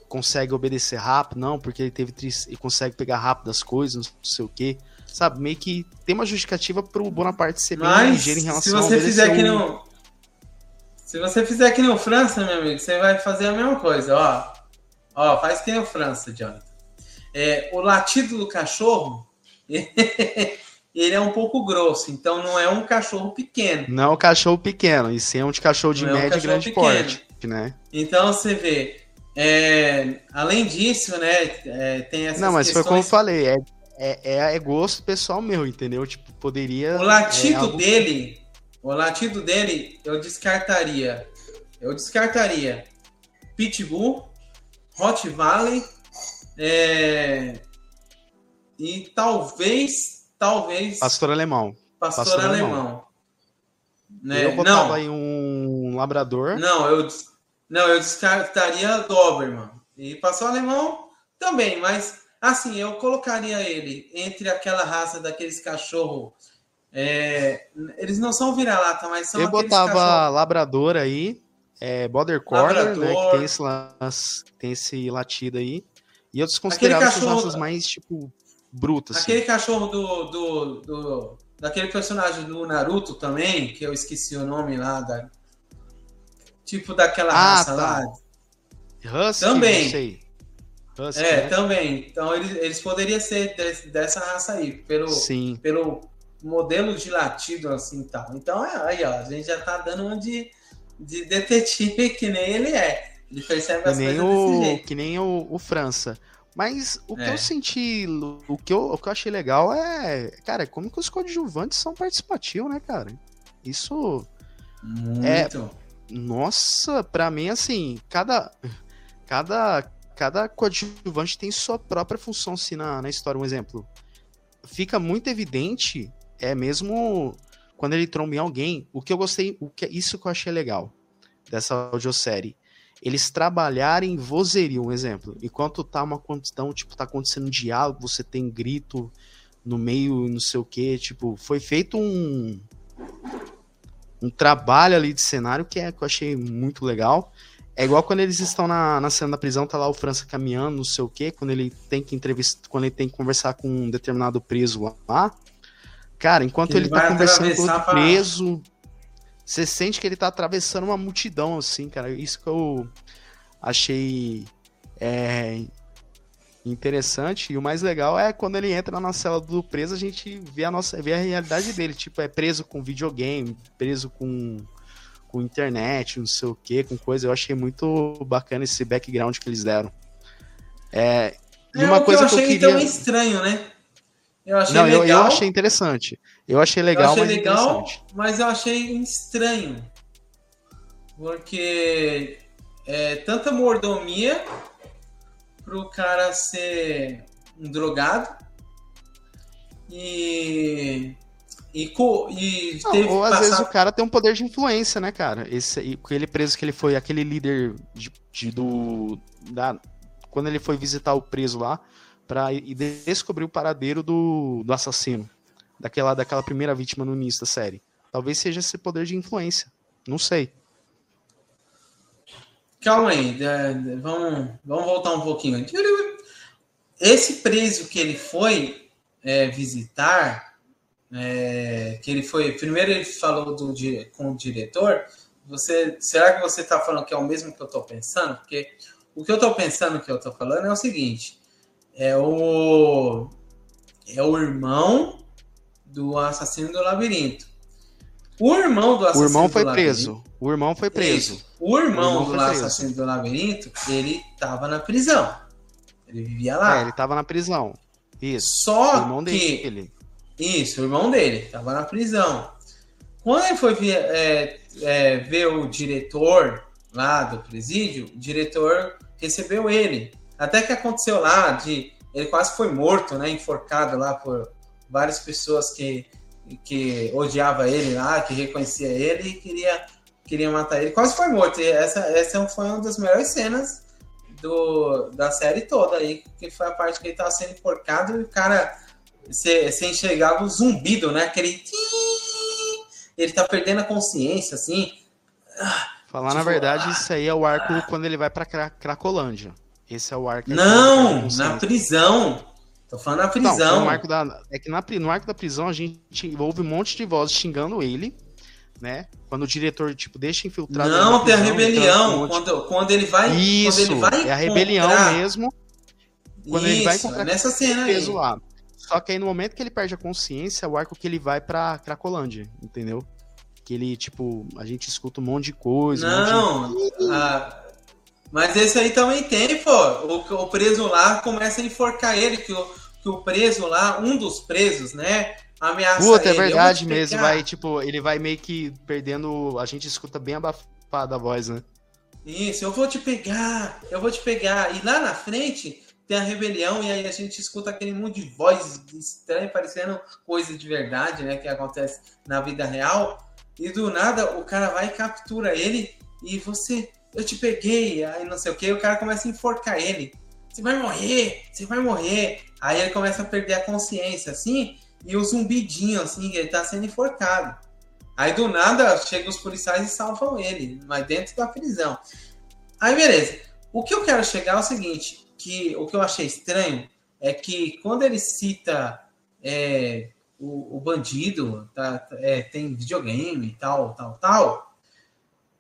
consegue obedecer rápido, não, porque ele teve ele consegue pegar rápido as coisas, não sei o quê. Sabe, meio que tem uma justificativa pro Bonaparte ser Mas, bem ligeiro em relação se você a fizer que não Se você fizer que nem o França, meu amigo, você vai fazer a mesma coisa, ó. Ó, faz que nem o França, Jonathan. É, o latido do cachorro, ele é um pouco grosso, então não é um cachorro pequeno. Não é um cachorro pequeno, e sim é um de cachorro de não médio é um e grande pequeno. porte, né? Então você vê, é, além disso, né, é, tem essas Não, mas questões... foi como eu falei, é, é, é, é, gosto pessoal meu, entendeu? Tipo, poderia... O latido é, algo... dele, o latido dele, eu descartaria, eu descartaria Pitbull, Hot Valley, é, e talvez, talvez... Pastor alemão. Pastor, Pastor alemão. alemão. Né? Eu botava não, aí um labrador. Não, eu não, eu descartaria Doberman. E passou alemão também, mas assim, eu colocaria ele entre aquela raça daqueles cachorro. É, eles não são vira-lata, mas são Eu botava cachorro... labrador aí, é, border collie, né, que tem esse, tem esse latido aí. E eu desconsiderava essas raças mais, tipo, Aquele assim. cachorro do, do, do, daquele personagem do Naruto também, que eu esqueci o nome lá da Tipo daquela ah, raça tá. lá. Husky, também. Husky, é, né? também. Então eles, eles poderiam ser dessa raça aí, pelo, Sim. pelo modelo de latido assim tal. Então é, aí, ó, a gente já tá dando um de, de detetive que nem ele é. Ele percebe as que coisas o, desse jeito. Que nem o, o França. Mas o que é. eu senti, o que eu, o que eu achei legal é, cara, como que os coadjuvantes são participativos, né, cara? Isso Muito. é nossa, para mim, assim, cada, cada, cada coadjuvante tem sua própria função, assim, na, na história. Um exemplo. Fica muito evidente, é mesmo quando ele tromba em alguém, o que eu gostei, o que isso que eu achei legal dessa audiosérie. Eles trabalharem vozerio, um exemplo. Enquanto tá uma questão, tipo, tá acontecendo um diálogo, você tem grito no meio, não sei o que, tipo, foi feito um um trabalho ali de cenário que, é, que eu achei muito legal. É igual quando eles estão na, na cena da prisão, tá lá o França caminhando, não sei o quê, quando ele tem que entrevistar, quando ele tem que conversar com um determinado preso lá. Cara, enquanto ele, ele tá conversando com outro preso, você sente que ele tá atravessando uma multidão, assim, cara. Isso que eu achei é, interessante. E o mais legal é quando ele entra na cela do preso, a gente vê a nossa vê a realidade dele. Tipo, é preso com videogame, preso com, com internet, não sei o que, com coisa. Eu achei muito bacana esse background que eles deram. É, e uma é, coisa que eu, achei que eu queria... estranho, né? Eu achei não, legal. Eu, eu achei interessante. Eu achei legal, eu achei mas legal, mas eu achei estranho. Porque é, tanta mordomia pro cara ser um drogado e e, e Não, ou às passar... vezes o cara tem um poder de influência, né, cara? Esse aquele preso que ele foi, aquele líder de, de, do da quando ele foi visitar o preso lá para descobrir o paradeiro do, do assassino, daquela daquela primeira vítima no início da série. Talvez seja esse poder de influência. Não sei. Calma aí, vamos, vamos voltar um pouquinho. Esse preso que ele foi é, visitar, é, que ele foi. Primeiro ele falou do, com o diretor. Você, será que você está falando que é o mesmo que eu estou pensando? Porque o que eu estou pensando que eu estou falando é o seguinte: é o é o irmão do assassino do labirinto. O irmão do assassino o irmão foi preso. O irmão foi preso. Isso. O irmão, o irmão do assassino do labirinto, ele tava na prisão. Ele vivia lá. É, ele tava na prisão. Isso. Só o irmão que... dele. Isso, o irmão dele tava na prisão. Quando ele foi ver, é, é, ver o diretor lá do presídio, o diretor recebeu ele. Até que aconteceu lá de ele quase foi morto, né, enforcado lá por várias pessoas que que odiava ele lá, que reconhecia ele e queria, queria matar ele. Quase foi morto. E essa, essa foi uma das melhores cenas do, da série toda aí, que foi a parte que ele tava sendo enforcado e o cara você, enxergava o zumbido, né? Aquele. Ele tá perdendo a consciência, assim. Falar tipo, na verdade, ah, isso aí é o arco ah, quando ele vai pra Cracolândia. Esse é o arco. Não, na prisão. Tô falando na prisão. Não, no arco da, é que na, no arco da prisão a gente ouve um monte de vozes xingando ele, né? Quando o diretor, tipo, deixa infiltrado. Não, tem a rebelião. Um monte... quando, quando ele vai. Isso, ele vai é a rebelião mesmo. Quando Isso, ele vai encontrar nessa cena peso aí. lá. Só que aí no momento que ele perde a consciência, é o arco que ele vai pra Cracolândia, entendeu? Que ele, tipo, a gente escuta um monte de coisa. Não, um de... ah, mas esse aí também tem, pô. O, o preso lá começa a enforcar ele, que o, que o preso lá, um dos presos, né? Ameaça Puta, é ele. verdade mesmo. Vai, tipo, ele vai meio que perdendo. A gente escuta bem abafada a voz, né? Isso, eu vou te pegar, eu vou te pegar. E lá na frente tem a rebelião, e aí a gente escuta aquele monte de voz estranha, parecendo coisa de verdade, né? Que acontece na vida real. E do nada o cara vai e captura ele. E você, eu te peguei, aí não sei o que, o cara começa a enforcar ele. Você vai morrer, você vai morrer. Aí ele começa a perder a consciência, assim, e o zumbidinho, assim, ele tá sendo enforcado. Aí do nada chegam os policiais e salvam ele, mas dentro da prisão. Aí beleza. O que eu quero chegar é o seguinte: que o que eu achei estranho é que quando ele cita é, o, o, bandido, tá, é, tem videogame e tal, tal, tal,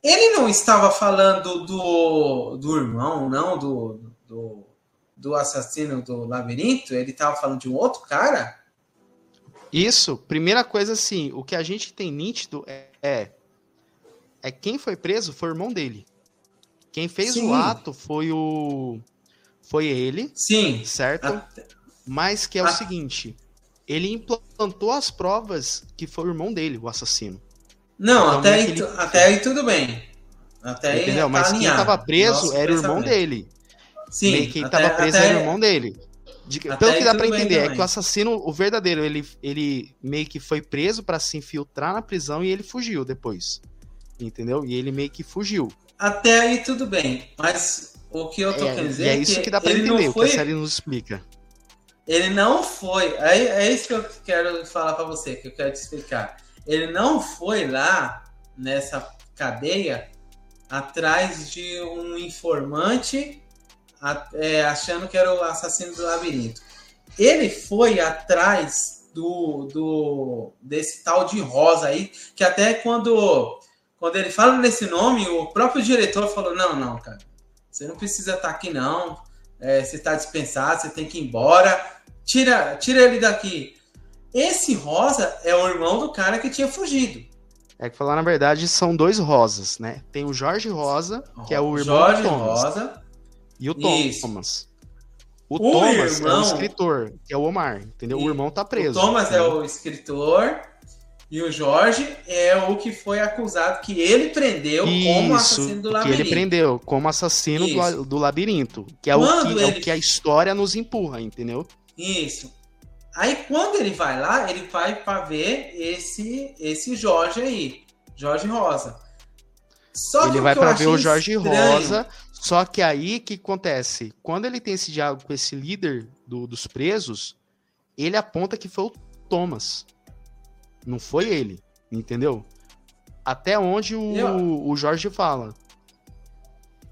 ele não estava falando do, do irmão, não, do, do, do assassino do labirinto, ele estava falando de um outro cara? Isso, primeira coisa assim, o que a gente tem nítido é, é, é quem foi preso foi o irmão dele. Quem fez Sim. o ato foi o foi ele. Sim. Certo? A... Mas que é a... o seguinte, ele implantou as provas que foi o irmão dele, o assassino. Não, então, até, aí, ele... até aí tudo bem. Até Entendeu? Aí Mas tá quem estava preso era o irmão dele. Sim. Meio quem estava preso até... era o irmão dele. De, pelo que dá para entender, é que o assassino, o verdadeiro, ele, ele meio que foi preso para se infiltrar na prisão e ele fugiu depois. Entendeu? E ele meio que fugiu. Até aí tudo bem, mas o que eu tô é, querendo dizer é, é isso que, que dá pra entender, foi... o que a série nos explica. Ele não foi. É, é isso que eu quero falar para você, que eu quero te explicar. Ele não foi lá nessa cadeia atrás de um informante é, achando que era o assassino do labirinto. Ele foi atrás do, do desse tal de Rosa aí, que até quando, quando ele fala nesse nome, o próprio diretor falou: não, não, cara, você não precisa estar aqui, não. É, você está dispensado, você tem que ir embora. Tira, tira ele daqui. Esse Rosa é o irmão do cara que tinha fugido. É que falar na verdade são dois Rosas, né? Tem o Jorge Rosa, que é o irmão Jorge do Thomas. Rosa e o Isso. Thomas. O, o Thomas irmão... é o escritor, que é o Omar, entendeu? E o irmão tá preso. O Thomas é o escritor e o Jorge é o que foi acusado, que ele prendeu Isso, como assassino do labirinto. Que ele prendeu como assassino do, do, labirinto. Que é o que, ele... é o que a história nos empurra, entendeu? Isso. Aí quando ele vai lá, ele vai para ver esse, esse Jorge aí, Jorge Rosa. Só ele vai para ver o Jorge estranho, Rosa só que aí que acontece? Quando ele tem esse diálogo com esse líder do, dos presos, ele aponta que foi o Thomas. Não foi ele, entendeu? Até onde o, eu, o Jorge fala.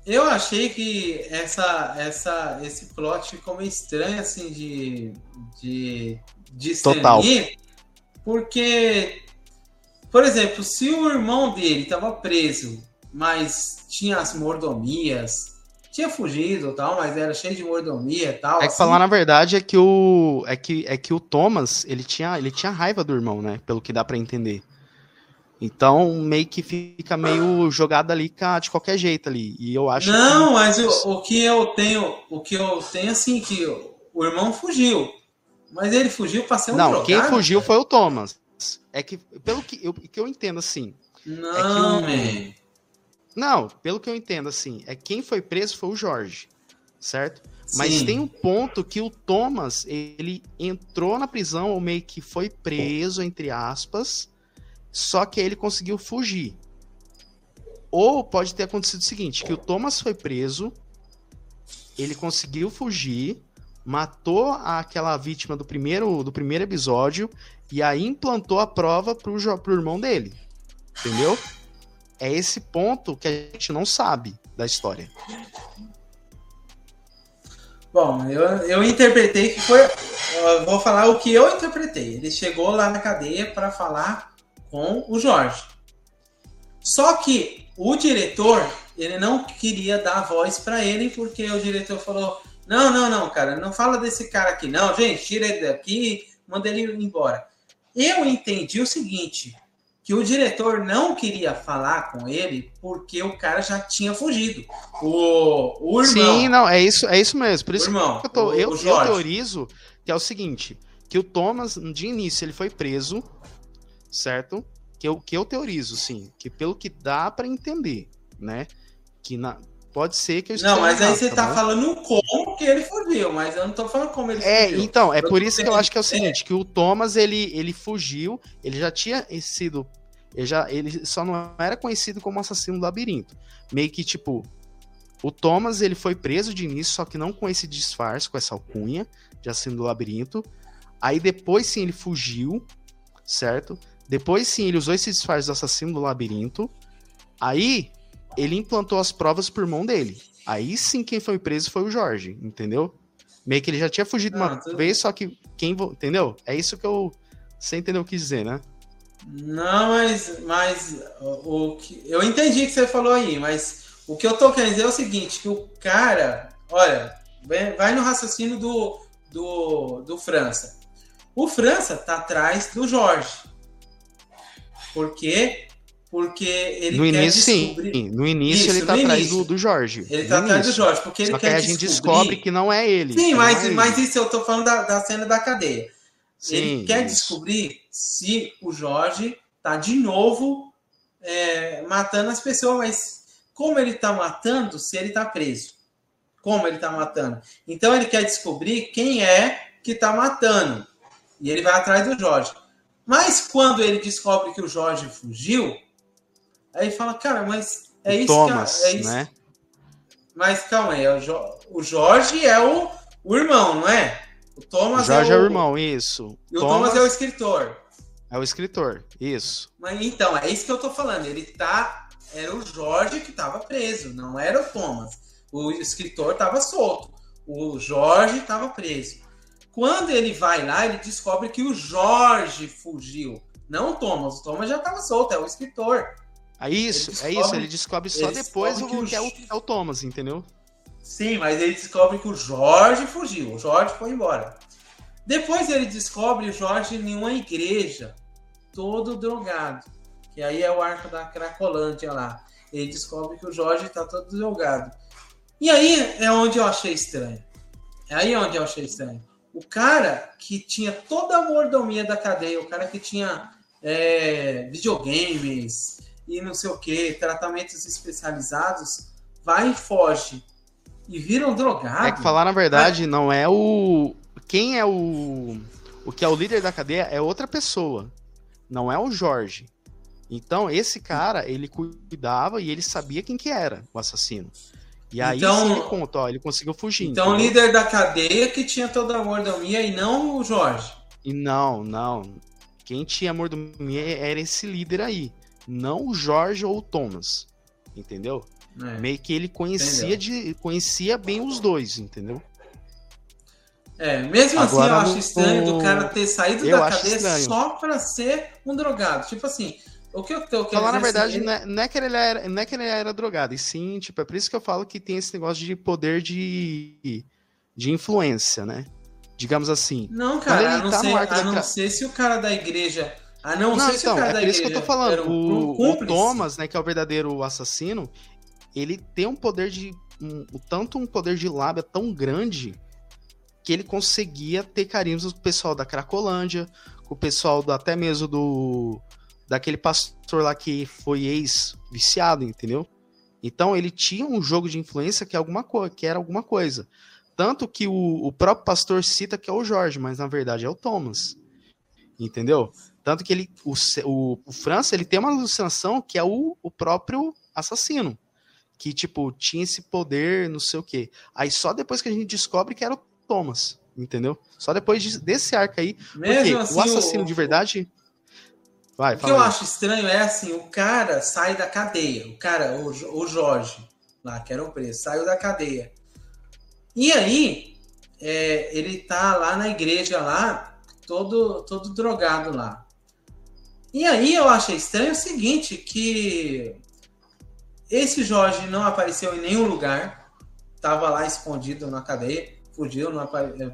Eu achei que essa, essa, esse plot ficou meio estranho, assim, de, de, de Total. porque, por exemplo, se o irmão dele estava preso mas tinha as mordomias. Tinha fugido tal, mas era cheio de mordomia e tal. É que assim. falar na verdade é que o é que é que o Thomas, ele tinha ele tinha raiva do irmão, né, pelo que dá para entender. Então, meio que fica meio jogado ali de qualquer jeito ali. E eu acho Não, que... mas o, o que eu tenho, o que eu tenho assim que o irmão fugiu. Mas ele fugiu para ser um Não, quem fugiu cara. foi o Thomas. É que pelo que eu, que eu entendo assim, não, é o, não, pelo que eu entendo, assim, é quem foi preso foi o Jorge, certo? Sim. Mas tem um ponto que o Thomas, ele entrou na prisão, ou meio que foi preso, entre aspas, só que ele conseguiu fugir. Ou pode ter acontecido o seguinte, que o Thomas foi preso, ele conseguiu fugir, matou aquela vítima do primeiro, do primeiro episódio, e aí implantou a prova pro, pro irmão dele. Entendeu? É esse ponto que a gente não sabe da história. Bom, eu, eu interpretei que foi. eu vou falar o que eu interpretei. Ele chegou lá na cadeia para falar com o Jorge. Só que o diretor, ele não queria dar voz para ele, porque o diretor falou: Não, não, não, cara, não fala desse cara aqui, não, gente, tira ele daqui, manda ele embora. Eu entendi o seguinte: que o diretor não queria falar com ele porque o cara já tinha fugido. O, o irmão. Sim, não, é isso, é isso mesmo. Por isso irmão, que eu, tô, o, eu, o eu teorizo que é o seguinte: que o Thomas, de início, ele foi preso, certo? Que eu, que eu teorizo, sim. Que pelo que dá para entender, né? Que na, pode ser que eu Não, mas aí você tá, tá falando como que ele fugiu, mas eu não tô falando como ele é, fugiu. É, então, é eu por isso que eu acho que é o seguinte, que o Thomas, ele, ele fugiu, ele já tinha sido ele, já, ele só não era conhecido como assassino do labirinto. Meio que, tipo, o Thomas ele foi preso de início, só que não com esse disfarce, com essa alcunha de assassino do labirinto. Aí depois sim ele fugiu, certo? Depois sim ele usou esse disfarce do assassino do labirinto. Aí ele implantou as provas por mão dele. Aí sim quem foi preso foi o Jorge, entendeu? Meio que ele já tinha fugido uma ah, vez, só que quem. Entendeu? É isso que eu. Você entendeu o que dizer, né? Não, mas, mas o, o que, eu entendi o que você falou aí, mas o que eu tô querendo dizer é o seguinte, que o cara, olha, vai no raciocínio do, do, do França. O França tá atrás do Jorge. Por quê? Porque ele no quer início, descobrir... Sim, no início Isso, ele tá atrás do, do Jorge. Ele tá atrás do Jorge, porque ele Só quer que a gente descobre que não é ele. Sim, mas, é mas isso eu tô falando da, da cena da cadeia. Sim, ele quer isso. descobrir se o Jorge tá de novo é, matando as pessoas, mas como ele tá matando se ele tá preso? Como ele tá matando? Então ele quer descobrir quem é que tá matando. E ele vai atrás do Jorge. Mas quando ele descobre que o Jorge fugiu, aí fala, cara, mas é o isso Thomas, que é isso. né? Mas calma aí, o Jorge é o, o irmão, não é? O Thomas Jorge é o... é o irmão, isso. E o Thomas... Thomas é o escritor. É o escritor, isso. Mas então, é isso que eu tô falando. Ele tá. Era o Jorge que tava preso, não era o Thomas. O escritor tava solto. O Jorge tava preso. Quando ele vai lá, ele descobre que o Jorge fugiu. Não o Thomas. O Thomas já tava solto, é o escritor. É isso, descobre, é isso. Ele descobre só ele depois descobre o que, o... É, o, é o Thomas, entendeu? Sim, mas ele descobre que o Jorge fugiu, o Jorge foi embora. Depois ele descobre o Jorge em uma igreja, todo drogado. Que aí é o arco da Cracolândia lá. Ele descobre que o Jorge está todo drogado. E aí é onde eu achei estranho. É aí onde eu achei estranho. O cara que tinha toda a mordomia da cadeia, o cara que tinha é, videogames e não sei o que, tratamentos especializados, vai e foge e viram drogados. É que falar na verdade, não é o. Quem é o. O que é o líder da cadeia é outra pessoa. Não é o Jorge. Então, esse cara, ele cuidava e ele sabia quem que era o assassino. E aí então, ele conta, ó, ele conseguiu fugir. Então, o líder da cadeia que tinha toda a mordomia e não o Jorge. E não, não. Quem tinha mordomia era esse líder aí. Não o Jorge ou o Thomas. Entendeu? É. Meio que ele conhecia, de, conhecia bem os dois, entendeu? É, mesmo Agora, assim eu acho estranho do cara ter saído da cadeia estranho. só pra ser um drogado. Tipo assim, o que eu tô querendo Falar na verdade, assim, não, é, não, é, que ele era, não é que ele era drogado, e sim, tipo, é por isso que eu falo que tem esse negócio de poder de, de influência, né? Digamos assim. Não, cara, a não, tá ser, a não ser se o cara da igreja. A não, não ser então, se o então, cara é da igreja. É por isso que eu tô falando. Um, um o, Thomas, né, que é o verdadeiro assassino, ele tem um poder de. Um, tanto um poder de lábia tão grande que ele conseguia ter carinhos com o pessoal da Cracolândia, com o pessoal do, até mesmo do. Daquele pastor lá que foi ex-viciado, entendeu? Então ele tinha um jogo de influência que, é alguma que era alguma coisa. Tanto que o, o próprio pastor cita que é o Jorge, mas na verdade é o Thomas. Entendeu? Tanto que ele, o, o, o França ele tem uma alucinação que é o, o próprio assassino que, tipo, tinha esse poder, não sei o quê. Aí só depois que a gente descobre que era o Thomas, entendeu? Só depois de, desse arco aí. Mesmo assim, o assassino o... de verdade. Vai, o que eu aí. acho estranho é assim: o cara sai da cadeia. O cara, o, o Jorge, lá, que era o preso, saiu da cadeia. E aí, é, ele tá lá na igreja lá, todo, todo drogado lá. E aí eu achei estranho o seguinte, que esse Jorge não apareceu em nenhum lugar, tava lá escondido na cadeia, fugiu, não apareceu.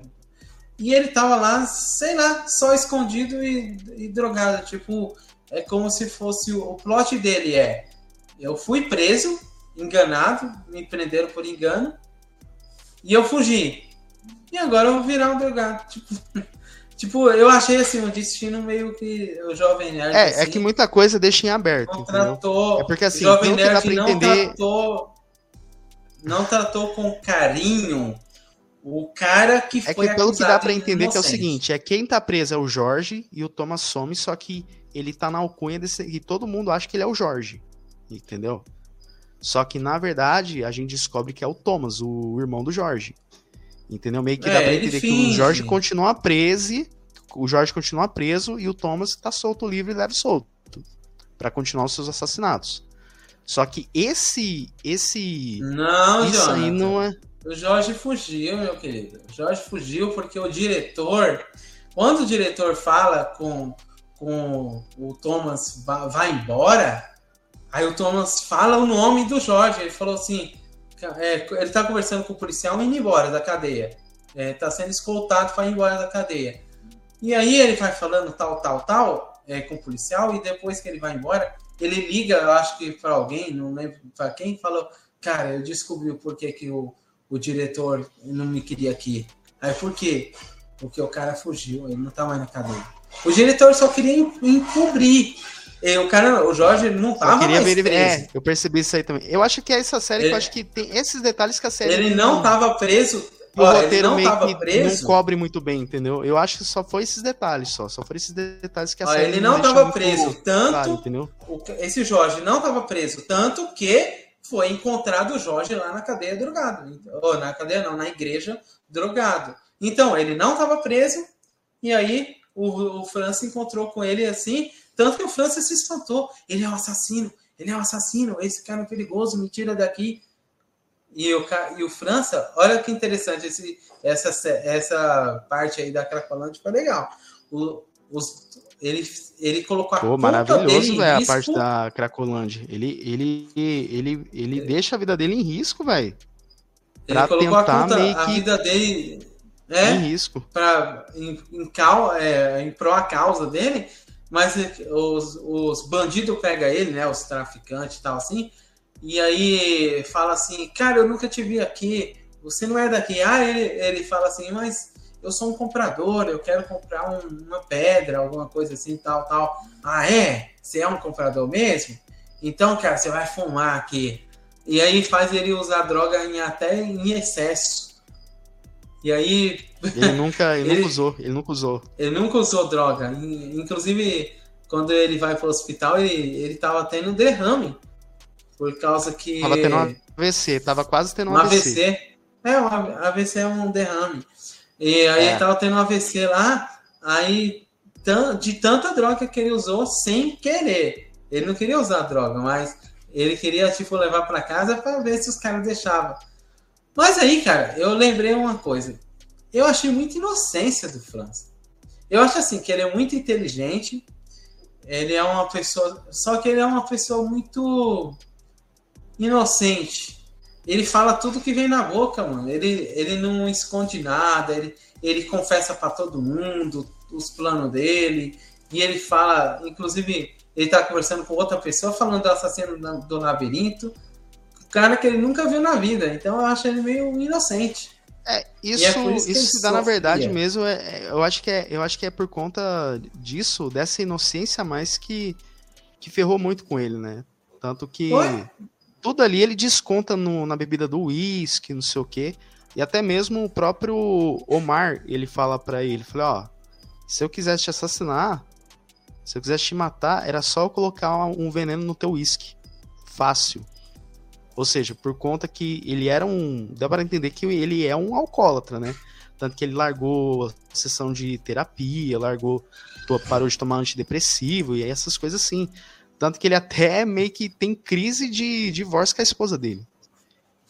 E ele tava lá, sei lá, só escondido e, e drogado. Tipo, é como se fosse o, o plot dele é: eu fui preso, enganado, me prenderam por engano, e eu fugi. E agora eu vou virar um drogado. Tipo, tipo eu achei assim, o um destino meio que o Jovem Nerd. É, assim, é que muita coisa deixa em aberto. Não tratou. É porque assim, o Jovem Nerd não entender... tratou. Não tratou com carinho o cara que foi É que pelo que dá para entender que é o seguinte, é quem tá preso é o Jorge e o Thomas some, só que ele tá na alcunha desse e todo mundo acha que ele é o Jorge. Entendeu? Só que na verdade a gente descobre que é o Thomas, o irmão do Jorge. Entendeu? Meio que É, dá pra entender que o Jorge continua preso, o Jorge continua preso e o Thomas tá solto livre e leve solto Pra continuar os seus assassinatos. Só que esse esse Não, isso Jonathan. aí não é O Jorge fugiu, meu querido. O Jorge fugiu porque o diretor, quando o diretor fala com, com o Thomas vai, embora, aí o Thomas fala o nome do Jorge. Ele falou assim: é, ele tá conversando com o policial indo embora da cadeia. É, tá sendo escoltado para ir embora da cadeia. E aí ele vai falando tal, tal, tal é, com o policial, e depois que ele vai embora, ele liga, eu acho que para alguém, não lembro para quem, falou: Cara, eu descobri o porquê que o o diretor não me queria aqui. Aí por quê? Porque o cara fugiu, ele não tá mais na cadeia. O diretor só queria en- encobrir. E o cara, o Jorge não Eu tava queria mais ver preso. É, eu percebi isso aí também. Eu acho que é essa série que Ele- eu acho que tem esses detalhes que a série. Ele não tava preso. O ó, roteiro não meio tava que preso. não cobre muito bem, entendeu? Eu acho que só foi esses detalhes só. Só foram esses detalhes que a ó, série. ele não deixa tava preso claro, tanto. entendeu? o- esse Jorge não tava preso tanto que foi encontrado o Jorge lá na cadeia drogado. Ou na cadeia não, na igreja drogado. Então, ele não tava preso. E aí o, o França encontrou com ele assim. Tanto que o França se espantou. Ele é um assassino. Ele é um assassino. Esse cara é perigoso. Me tira daqui. E o, e o França, olha que interessante esse, essa, essa parte aí da Cracolândia foi legal. O, os, ele, ele colocou a Pô, maravilhoso, em velho, a parte da Cracolândia. Ele, ele, ele, ele deixa a vida dele em risco, velho. Ele pra colocou a tentar conta, meio a que- vida dele Em é, risco. pra, em, em, cal, é, em pró a causa dele, mas os, os bandidos pegam ele, né? Os traficantes e tal assim, e aí fala assim, cara, eu nunca te vi aqui, você não é daqui. Ah, ele, ele fala assim, mas eu sou um comprador, eu quero comprar um- uma pedra, alguma coisa assim, tal, tal. Ah, é? Você é um comprador mesmo? Então, cara, você vai fumar aqui. E aí faz ele usar droga em, até em excesso. E aí Ele nunca, ele Ele- nunca usou, ele nunca usou. ele nunca usou droga. In- Inclusive, quando ele vai pro hospital, ele, ele tava tendo derrame. Por causa que. Tava tendo um AVC, tava quase tendo um, um AVC. AVC. É, um AVC é um derrame. E aí É. ele tava tendo um AVC lá, aí de tanta droga que ele usou sem querer. Ele não queria usar droga, mas ele queria, tipo, levar para casa para ver se os caras deixavam. Mas aí, cara, eu lembrei uma coisa. Eu achei muita inocência do França. Eu acho assim que ele é muito inteligente. Ele é uma pessoa. Só que ele é uma pessoa muito inocente. Ele fala tudo que vem na boca, mano. Ele, ele não esconde nada. Ele, ele confessa para todo mundo os planos dele. E ele fala, inclusive, ele tá conversando com outra pessoa falando do assassino do labirinto. Cara que ele nunca viu na vida. Então eu acho ele meio inocente. É, isso, é isso isso se dá na verdade mesmo. É, é- eu, acho que é, eu acho que é por conta disso, dessa inocência mais que, que ferrou muito com ele, né? Tanto que Foi? Tudo ali ele desconta no- na bebida do uísque, não sei o quê. E até mesmo o próprio Omar, ele fala pra ele, fala, ó, se eu quisesse te assassinar, se eu quisesse te matar, era só eu colocar um veneno no teu uísque. Fácil. Ou seja, por conta que ele era um. Dá para entender que ele é um alcoólatra, né? Tanto que ele largou a sessão de terapia, largou. parou de tomar antidepressivo e essas coisas assim. Tanto que ele até meio que tem crise de divórcio com a esposa dele.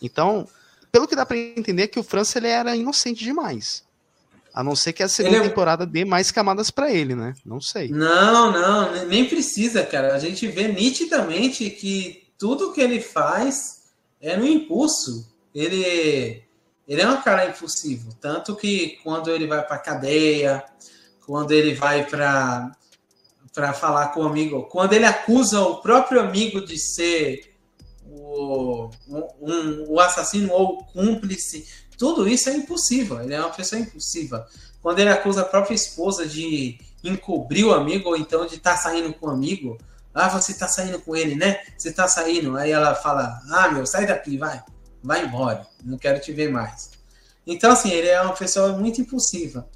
Então, pelo que dá para entender, é que o França ele era inocente demais. A não ser que a segunda é... temporada dê mais camadas para ele, né? Não sei. Não, não, nem precisa, cara. A gente vê nitidamente que tudo que ele faz é no impulso. Ele, ele é um cara impulsivo. Tanto que quando ele vai pra cadeia, quando ele vai para para falar com o amigo, quando ele acusa o próprio amigo de ser o, um, o assassino ou o cúmplice, tudo isso é impossível. Ele é uma pessoa impulsiva. Quando ele acusa a própria esposa de encobrir o amigo ou então de estar tá saindo com o amigo, ah, você está saindo com ele, né? Você está saindo. Aí ela fala: Ah, meu, sai daqui, vai, vai embora, não quero te ver mais. Então, assim, ele é uma pessoa muito impulsiva.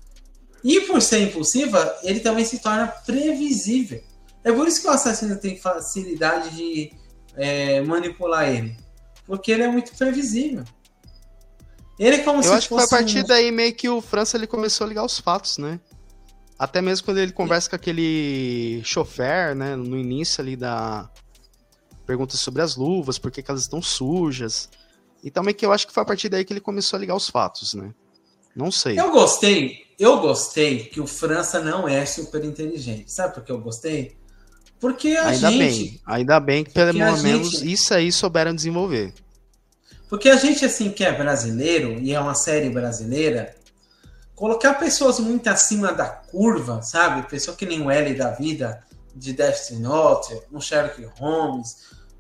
E por ser impulsiva, ele também se torna previsível. É por isso que o assassino tem facilidade de é, manipular ele. Porque ele é muito previsível. Ele é como Eu se acho que foi a partir um... daí meio que o França ele começou a ligar os fatos, né? Até mesmo quando ele conversa com aquele chofer, né? No início ali da pergunta sobre as luvas, por que, que elas estão sujas. Então meio que eu acho que foi a partir daí que ele começou a ligar os fatos, né? Não sei. Eu gostei eu gostei que o França não é super inteligente. Sabe por que eu gostei? Porque a ainda gente. Bem, ainda bem que pelo menos gente, isso aí souberam desenvolver. Porque a gente, assim, que é brasileiro, e é uma série brasileira, colocar pessoas muito acima da curva, sabe? Pessoa que nem o L da vida, de Destiny Note, um Sherlock Holmes,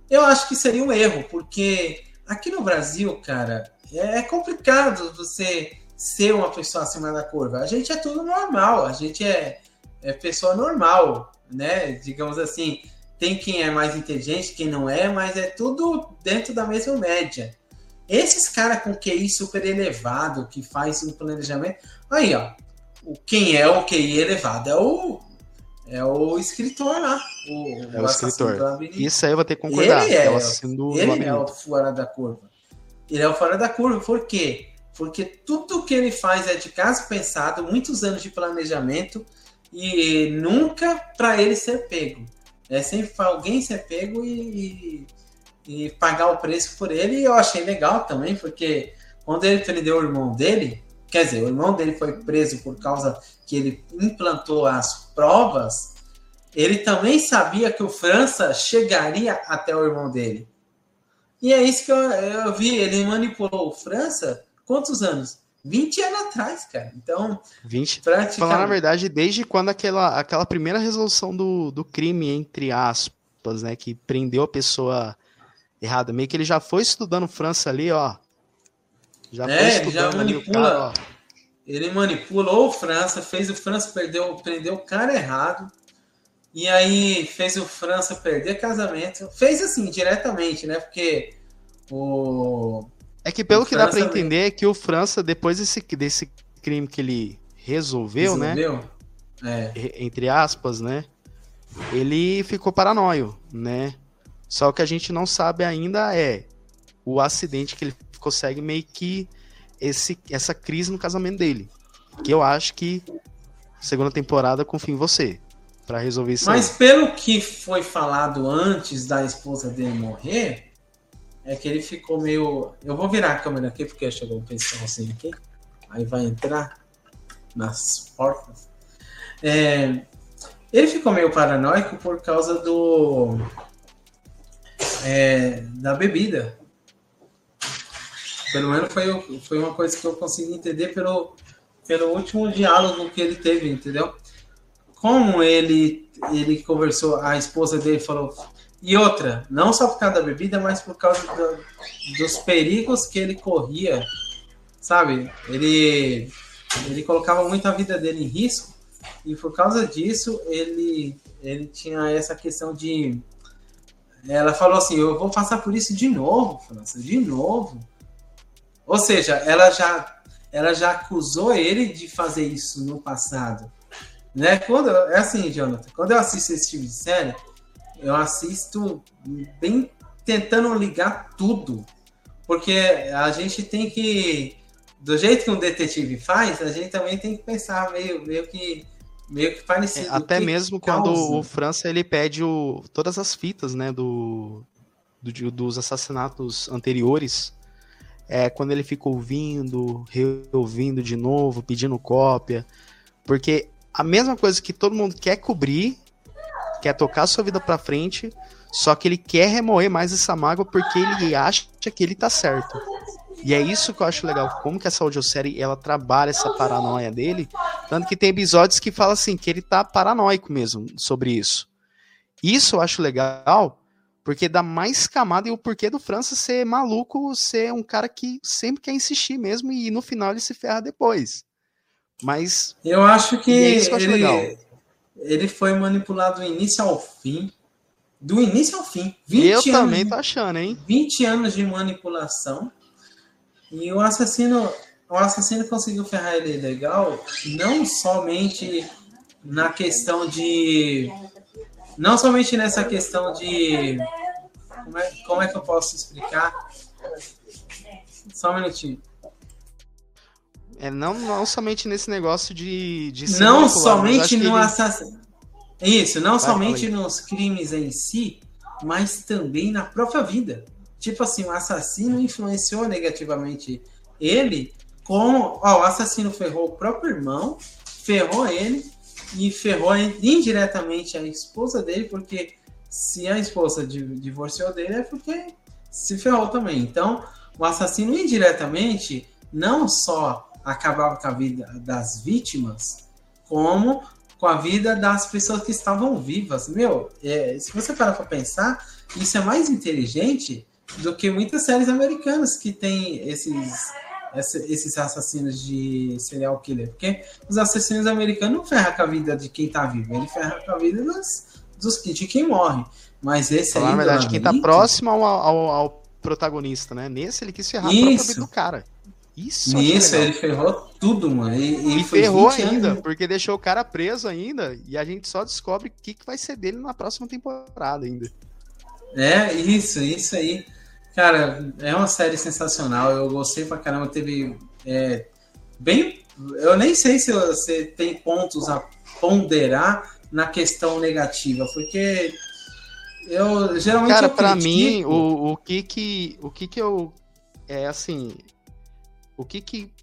eu acho que seria um erro, porque aqui no Brasil, cara, é complicado você ser uma pessoa acima da curva. A gente é tudo normal, a gente é, é pessoa normal, né? Digamos assim, tem quem é mais inteligente, quem não é, mas é tudo dentro da mesma média. Esses caras com QI super elevado, que faz um planejamento. Aí, ó. O, quem é o QI elevado é o. É o escritor lá. O, é o, o escritor. Isso aí eu vou ter que concordar. Ele é, é o ele é o fora da curva. Ele é o fora da curva. Por quê? Porque tudo que ele faz é de caso pensado, muitos anos de planejamento e nunca para ele ser pego. É sempre para alguém ser pego e, e, e, pagar o preço por ele. E eu achei legal também, porque quando ele prendeu o irmão dele, quer dizer, o irmão dele foi preso por causa que ele implantou as provas, ele também sabia que o França chegaria até o irmão dele. E é isso que eu, eu vi, ele manipulou o França quantos anos? 20 anos atrás, cara. Então, 20. Praticamente... Falar na verdade, desde quando aquela, aquela primeira resolução do, do crime, entre aspas, né, que prendeu a pessoa errada, meio que ele já foi estudando França ali, ó. Já é, foi estudando já manipula, cara, Ele manipulou o França, fez o França perder, prendeu o cara errado. E aí fez o França perder casamento. Fez assim, diretamente, né? Porque o é que pelo o que França dá para entender é que o França, depois desse, desse crime que ele resolveu, né? resolveu? né? É. Entre aspas, né? Ele ficou paranoio, né? Só que a gente não sabe ainda é o acidente que ele consegue meio que esse, essa crise no casamento dele. Que eu acho que segunda temporada confio em você para resolver isso. Mas aí. pelo que foi falado antes da esposa dele morrer, é que ele ficou meio. Eu vou virar a câmera aqui porque chegou um pessoalzinho aqui. Aí vai entrar nas portas. É, ele ficou meio paranoico por causa do. É, da bebida. Pelo menos foi, foi uma coisa que eu consegui entender pelo, pelo último diálogo que ele teve, entendeu? Como ele, ele conversou, a esposa dele falou: e outra, não só por causa da bebida, mas por causa do, dos perigos que ele corria, sabe? Ele, ele colocava muito a vida dele em risco e por causa disso ele, ele tinha essa questão de. Ela falou assim: Eu vou passar por isso de novo, França, de novo. Ou seja, ela já, ela já acusou ele de fazer isso no passado. Né? Quando, é assim, Jonathan, quando eu assisto esse tipo de série eu assisto bem tentando ligar tudo. Porque a gente tem que. Do jeito que um detetive faz, a gente também tem que pensar meio, meio que. Meio que parecido. É, até mesmo quando o França ele pede o, todas as fitas, né, do, do, dos assassinatos anteriores, é, quando ele fica ouvindo, reouvindo de novo, pedindo cópia. Porque a mesma coisa que todo mundo quer cobrir, quer tocar a sua vida pra frente, só que ele quer remoer mais essa mágoa porque ele acha que ele tá certo. E é isso que eu acho legal, como que essa audiosérie, ela trabalha essa paranoia dele, tanto que tem episódios que fala assim, que ele tá paranoico mesmo sobre isso. Isso eu acho legal, porque dá mais camada e o porquê do França ser maluco, ser um cara que sempre quer insistir mesmo e no final ele se ferra depois. Mas. Eu acho que, é que eu acho ele, foi manipulado do início ao fim. Do início ao fim. 20 eu anos, também tô achando, hein? 20 anos de manipulação. E o assassino. O assassino conseguiu ferrar ele legal, não somente na questão de não somente nessa questão de. Como é, como é que eu posso explicar? Só um minutinho. É, não, não somente nesse negócio de. de não somente no ele... assassino. Isso, não Vai, somente nos crimes em si, mas também na própria vida. Tipo assim, o assassino influenciou negativamente ele com. Ó, o assassino ferrou o próprio irmão, ferrou ele, e ferrou indiretamente a esposa dele, porque se a esposa divorciou dele é porque se ferrou também. Então, o assassino indiretamente não só acabava com a vida das vítimas, como com a vida das pessoas que estavam vivas. Meu, é, se você parar para pensar, isso é mais inteligente do que muitas séries americanas que tem esses esses assassinos de serial killer. Porque os assassinos americanos não ferram com a vida de quem tá vivo, ele ferra com a vida dos, dos, de quem morre. Mas esse Falar aí. Na verdade, quem tá próximo ao, ao, ao, protagonista, né? Nesse ele quis ferrar Isso. a vida do cara. Isso, Isso ele ferrou tudo, mano. E, e ferrou ainda, anos. porque deixou o cara preso ainda. E a gente só descobre o que, que vai ser dele na próxima temporada ainda. É, isso, isso aí. Cara, é uma série sensacional. Eu gostei pra caramba. Teve é, bem. Eu nem sei se você tem pontos a ponderar na questão negativa, porque eu geralmente. Cara, para mim, o, o que que o que que eu é assim, o que que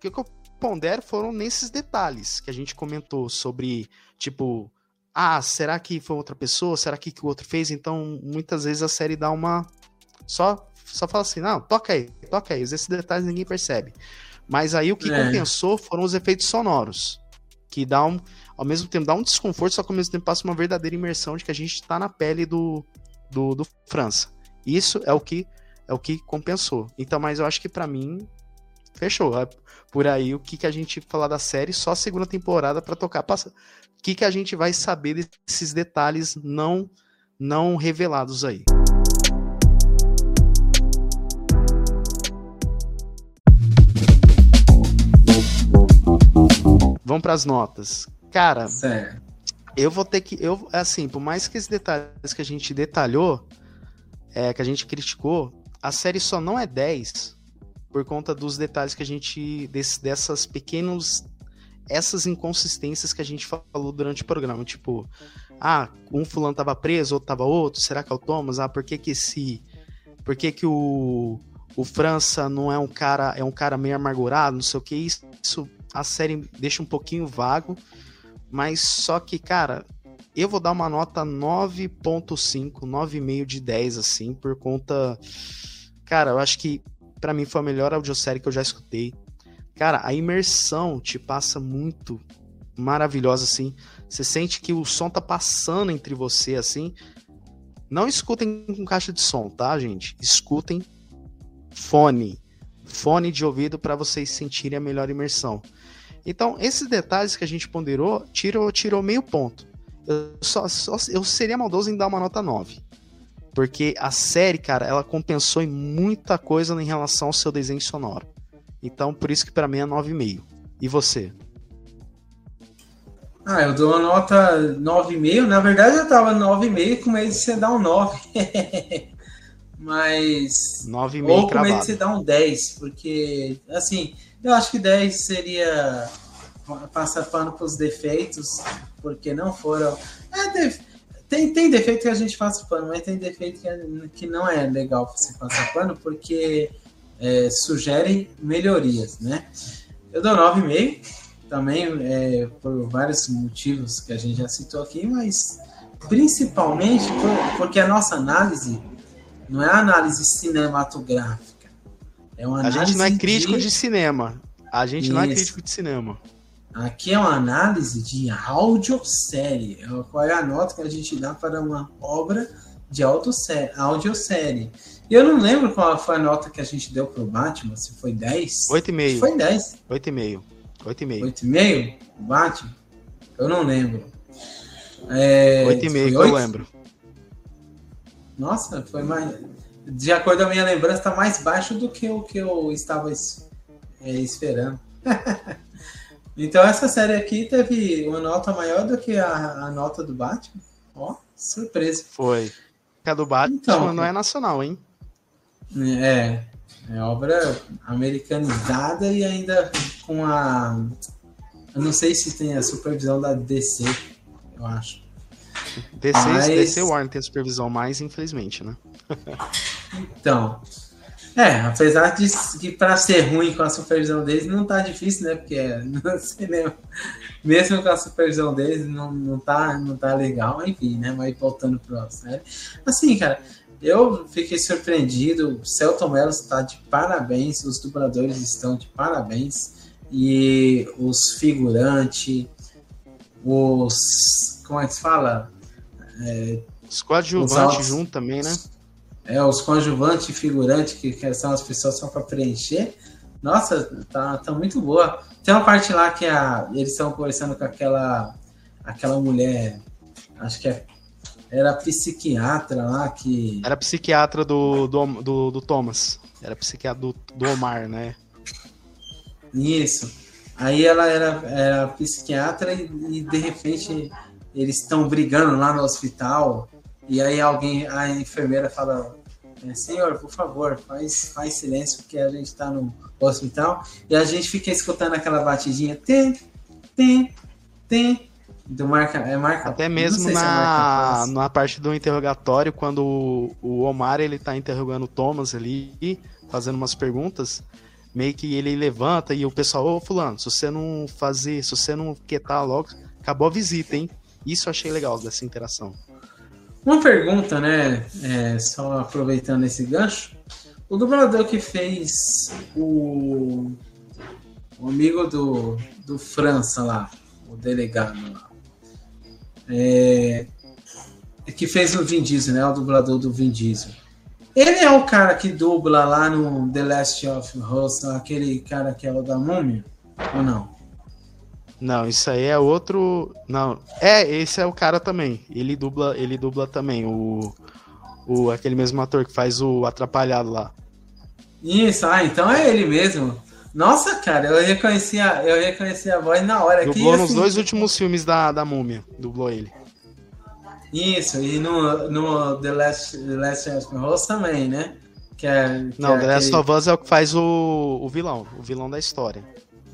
que, que eu pondero foram nesses detalhes que a gente comentou sobre, tipo, ah, será que foi outra pessoa? Será que, que o outro fez? Então, muitas vezes a série dá uma só, só fala assim, não, toca aí, toca aí. Esses detalhes ninguém percebe. Mas aí o que é. compensou foram os efeitos sonoros. Que dá um, ao mesmo tempo, dá um desconforto, só que ao mesmo tempo passa uma verdadeira imersão de que a gente tá na pele do, do, do França. Isso é o que é o que compensou. Então, mas eu acho que para mim fechou. É por aí o que, que a gente falar da série, só a segunda temporada para tocar. Passa... O que, que a gente vai saber desses detalhes não não revelados aí. Vamos para as notas. Cara, certo. eu vou ter que. Eu, assim, por mais que esses detalhes que a gente detalhou, é, que a gente criticou, a série só não é 10 por conta dos detalhes que a gente. Desse, dessas pequenos. Essas inconsistências que a gente falou durante o programa. Tipo, ah, um fulano tava preso, outro tava outro, será que é o Thomas? Ah, por que que esse. Por que que o. O França não é um cara. É um cara meio amargurado, não sei o que. Isso a série deixa um pouquinho vago, mas só que, cara, eu vou dar uma nota 9.5, 9,5 de 10, assim, por conta. Cara, eu acho que para mim foi a melhor audiosérie que eu já escutei. Cara, a imersão te passa muito maravilhosa, assim. Você sente que o som tá passando entre você, assim. Não escutem com caixa de som, tá, gente? Escutem fone. Fone de ouvido para vocês sentirem a melhor imersão. Então, esses detalhes que a gente ponderou, tirou, tirou meio ponto. Eu, só, só, eu seria maldoso em dar uma nota 9. Porque a série, cara, ela compensou em muita coisa em relação ao seu desenho sonoro. Então, por isso que para mim é 9,5. E você? Ah, eu dou uma nota 9,5. Na verdade, eu tava 9,5 com medo de você dar um 9. Mas. 9,5 Ou com medo de você dar um 10. Porque, assim, eu acho que 10 seria passar pano para os defeitos, porque não foram. É, tem, tem defeito que a gente passa pano, mas tem defeito que, que não é legal você passar pano, porque é, sugere melhorias, né? Eu dou 9,5, também é, por vários motivos que a gente já citou aqui, mas principalmente por, porque a nossa análise não é análise cinematográfica. É uma a gente não é crítico de, de cinema. A gente Isso. não é crítico de cinema. Aqui é uma análise de audiosérie. Qual é a nota que a gente dá para uma obra de audiosérie? E eu não lembro qual foi a nota que a gente deu pro Batman, se foi 10. 8,5. Foi 10. 8,5. 8,5. 8,5? O Batman? Eu não lembro. É, 8,5 que eu lembro. Nossa, foi mais. De acordo com a minha lembrança, está mais baixo do que o que eu estava é, esperando. então essa série aqui teve uma nota maior do que a, a nota do Batman. Ó, surpresa. Foi. A do Batman então, não é nacional, hein? É, é obra americanizada e ainda com a. Eu não sei se tem a supervisão da DC, eu acho. DC, Mas... DC Warner tem a supervisão mais, infelizmente, né? então. É, apesar de que para ser ruim com a supervisão deles não tá difícil, né? Porque no cinema, mesmo com a supervisão deles, não, não, tá, não tá legal, enfim, né? Mas voltando para série. Assim, cara, eu fiquei surpreendido. O Celton Mello está de parabéns, os dubladores estão de parabéns. E os figurantes, os. Como é que se fala? É, os coadjuvantes junto também, né? É, os coadjuvantes e figurantes, que, que são as pessoas só para preencher. Nossa, tá, tá muito boa. Tem uma parte lá que a, eles estão conversando com aquela, aquela mulher, acho que é era psiquiatra lá que. Era psiquiatra do, do, do, do Thomas. Era psiquiatra do, do Omar, né? Isso. Aí ela era, era psiquiatra e, e de repente eles estão brigando lá no hospital. E aí alguém, a enfermeira fala, é, senhor, por favor, faz, faz silêncio porque a gente está no hospital. E a gente fica escutando aquela batidinha. Tem, tem, tem. Do marca, é marca, Até mesmo na, é na parte do interrogatório, quando o, o Omar ele tá interrogando o Thomas ali, fazendo umas perguntas, meio que ele levanta e o pessoal, ô fulano, se você não fazer, se você não quietar logo, acabou a visita, hein? Isso eu achei legal dessa interação. Uma pergunta, né? É, só aproveitando esse gancho. O dublador que fez o, o amigo do, do França lá, o delegado lá. É, que fez o Vin Diesel, né? O dublador do Vin Diesel. Ele é o cara que dubla lá no The Last of Us, aquele cara que é o da múmia? Ou não? Não, isso aí é outro. Não. É, esse é o cara também. Ele dubla, ele dubla também o, o aquele mesmo ator que faz o atrapalhado lá. Isso, ah, então é ele mesmo. Nossa, cara, eu reconheci a, eu reconheci a voz na hora. Dublou aqui, nos assim, dois últimos filmes da, da Múmia, dublou ele. Isso, e no, no The Last, The Last of Us também, né? Que é, que Não, é The Last aquele... of Us é o que faz o, o vilão, o vilão da história.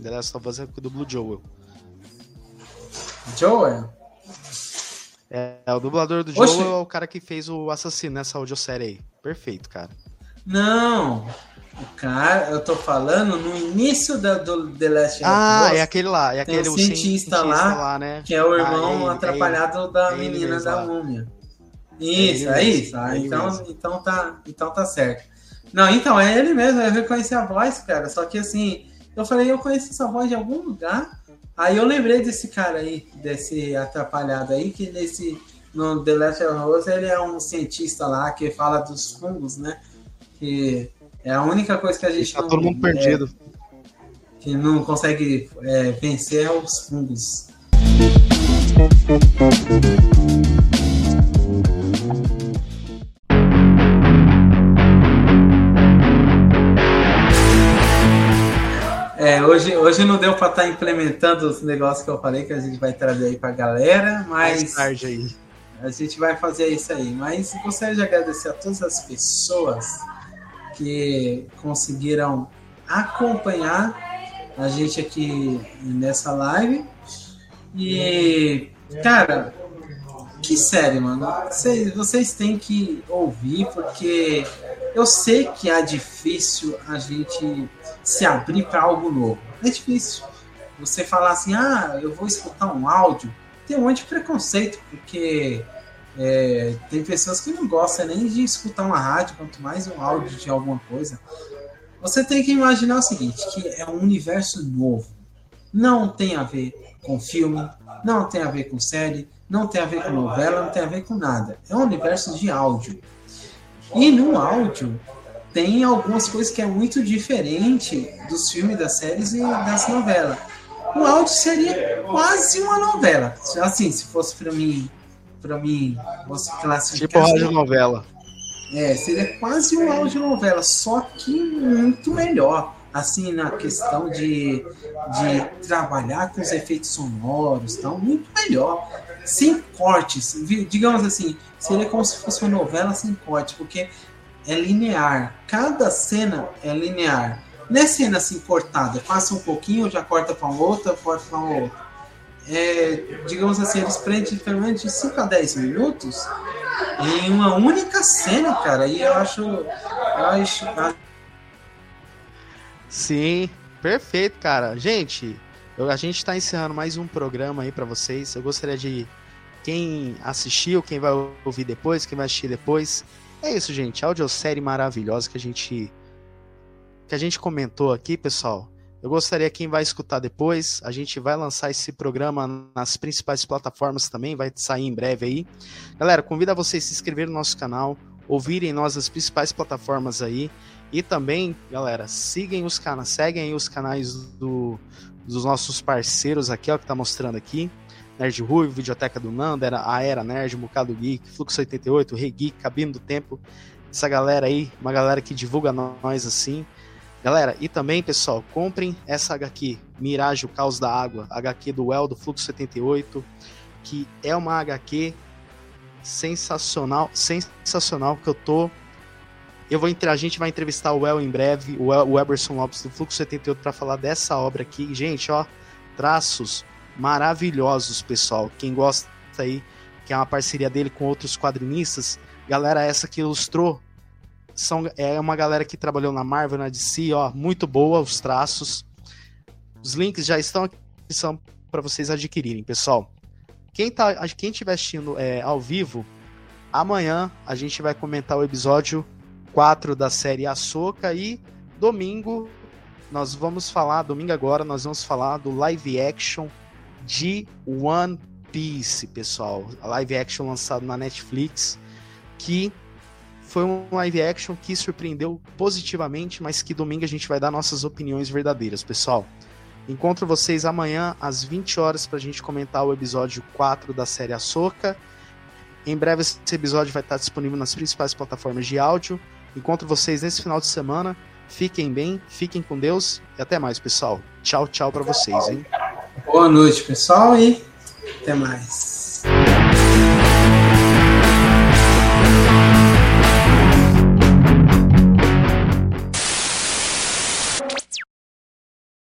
The Last of Us é o que dubla o Joel. Joel? É, é o dublador do Oxi. Joel é o cara que fez o assassino nessa audiosérie aí. Perfeito, cara. Não, o cara, eu tô falando no início da, do The Last of Ah, é aquele lá, é aquele um cientista, cientista lá, lá, né? Que é o irmão ah, é atrapalhado é da menina da múmia. Isso, é, isso. Ah, então, então, tá, então tá certo. Não, então, é ele mesmo, eu reconheci a voz, cara. Só que assim, eu falei, eu conheci essa voz de algum lugar. Aí eu lembrei desse cara aí, desse atrapalhado aí, que nesse. No The Last of Us ele é um cientista lá que fala dos fungos, né? Que é a única coisa que a gente. Tá não, todo mundo perdido. É, que não consegue é, vencer é os fungos. Hoje, hoje não deu para estar tá implementando os negócios que eu falei que a gente vai trazer aí para a galera, mas Mais tarde aí. a gente vai fazer isso aí. Mas gostaria de agradecer a todas as pessoas que conseguiram acompanhar a gente aqui nessa live. E, cara, que série, mano. Vocês, vocês têm que ouvir, porque Eu sei que é difícil a gente se abrir para algo novo. É difícil. Você falar assim, ah, eu vou escutar um áudio, tem um monte de preconceito, porque é, tem pessoas que não gostam nem de escutar uma rádio, quanto mais um áudio de alguma coisa. Você tem que imaginar o seguinte, que é um universo novo. Não tem a ver com filme, não tem a ver com série, não tem a ver com novela, não tem a ver com nada. É um universo de áudio. E no áudio tem algumas coisas que é muito diferente dos filmes, das séries e das novelas. O áudio seria quase uma novela. Assim, se fosse para mim, para mim, você classificar. Tipo rádio novela. É, seria quase uma audionovela, só que muito melhor. Assim, na questão de, de trabalhar com os efeitos sonoros, então, muito melhor. Sem cortes, digamos assim, seria como se fosse uma novela sem cortes, porque é linear. Cada cena é linear. Não é cena assim cortada, passa um pouquinho, já corta para outra, corta para outra. É, digamos assim, eles prendem pelo menos de 5 a 10 minutos em uma única cena, cara. E eu acho. Eu acho. Sim, perfeito, cara. Gente, eu, a gente está encerrando mais um programa aí para vocês. Eu gostaria de. Quem assistiu, quem vai ouvir depois, quem vai assistir depois. É isso, gente. Audiosérie maravilhosa que a gente. Que a gente comentou aqui, pessoal. Eu gostaria quem vai escutar depois, a gente vai lançar esse programa nas principais plataformas também, vai sair em breve aí. Galera, convido a vocês a se inscreverem no nosso canal, ouvirem nós nas principais plataformas aí e também, galera, sigam os canais, seguem os canais do, dos nossos parceiros aqui, ó, que tá mostrando aqui. Nerd Ruivo, Videoteca do Nando, a Era Nerd, Bocado Geek, Fluxo 88, Regeek, Cabine do Tempo. Essa galera aí, uma galera que divulga nós assim. Galera, e também, pessoal, comprem essa HQ, Mirage, o Caos da Água, HQ do El do Fluxo 78, que é uma HQ sensacional, sensacional, que eu tô... Eu vou a gente vai entrevistar o El em breve, o, El, o Eberson Lopes do Fluxo 78 para falar dessa obra aqui. Gente, ó, traços maravilhosos, pessoal. Quem gosta aí, que é uma parceria dele com outros quadrinistas, galera essa que ilustrou são, é uma galera que trabalhou na Marvel, na DC, ó, muito boa os traços. Os links já estão aqui são para vocês adquirirem, pessoal. Quem tá, quem estiver assistindo é, ao vivo, amanhã a gente vai comentar o episódio 4 da série Ahsoka e domingo nós vamos falar, domingo agora nós vamos falar do live action de One Piece, pessoal. A live action lançado na Netflix que foi um live action que surpreendeu positivamente, mas que domingo a gente vai dar nossas opiniões verdadeiras, pessoal. Encontro vocês amanhã às 20 horas para a gente comentar o episódio 4 da série Ahsoka. Em breve esse episódio vai estar disponível nas principais plataformas de áudio. Encontro vocês nesse final de semana. Fiquem bem, fiquem com Deus e até mais, pessoal. Tchau, tchau para vocês, hein? Boa noite, pessoal, e até mais.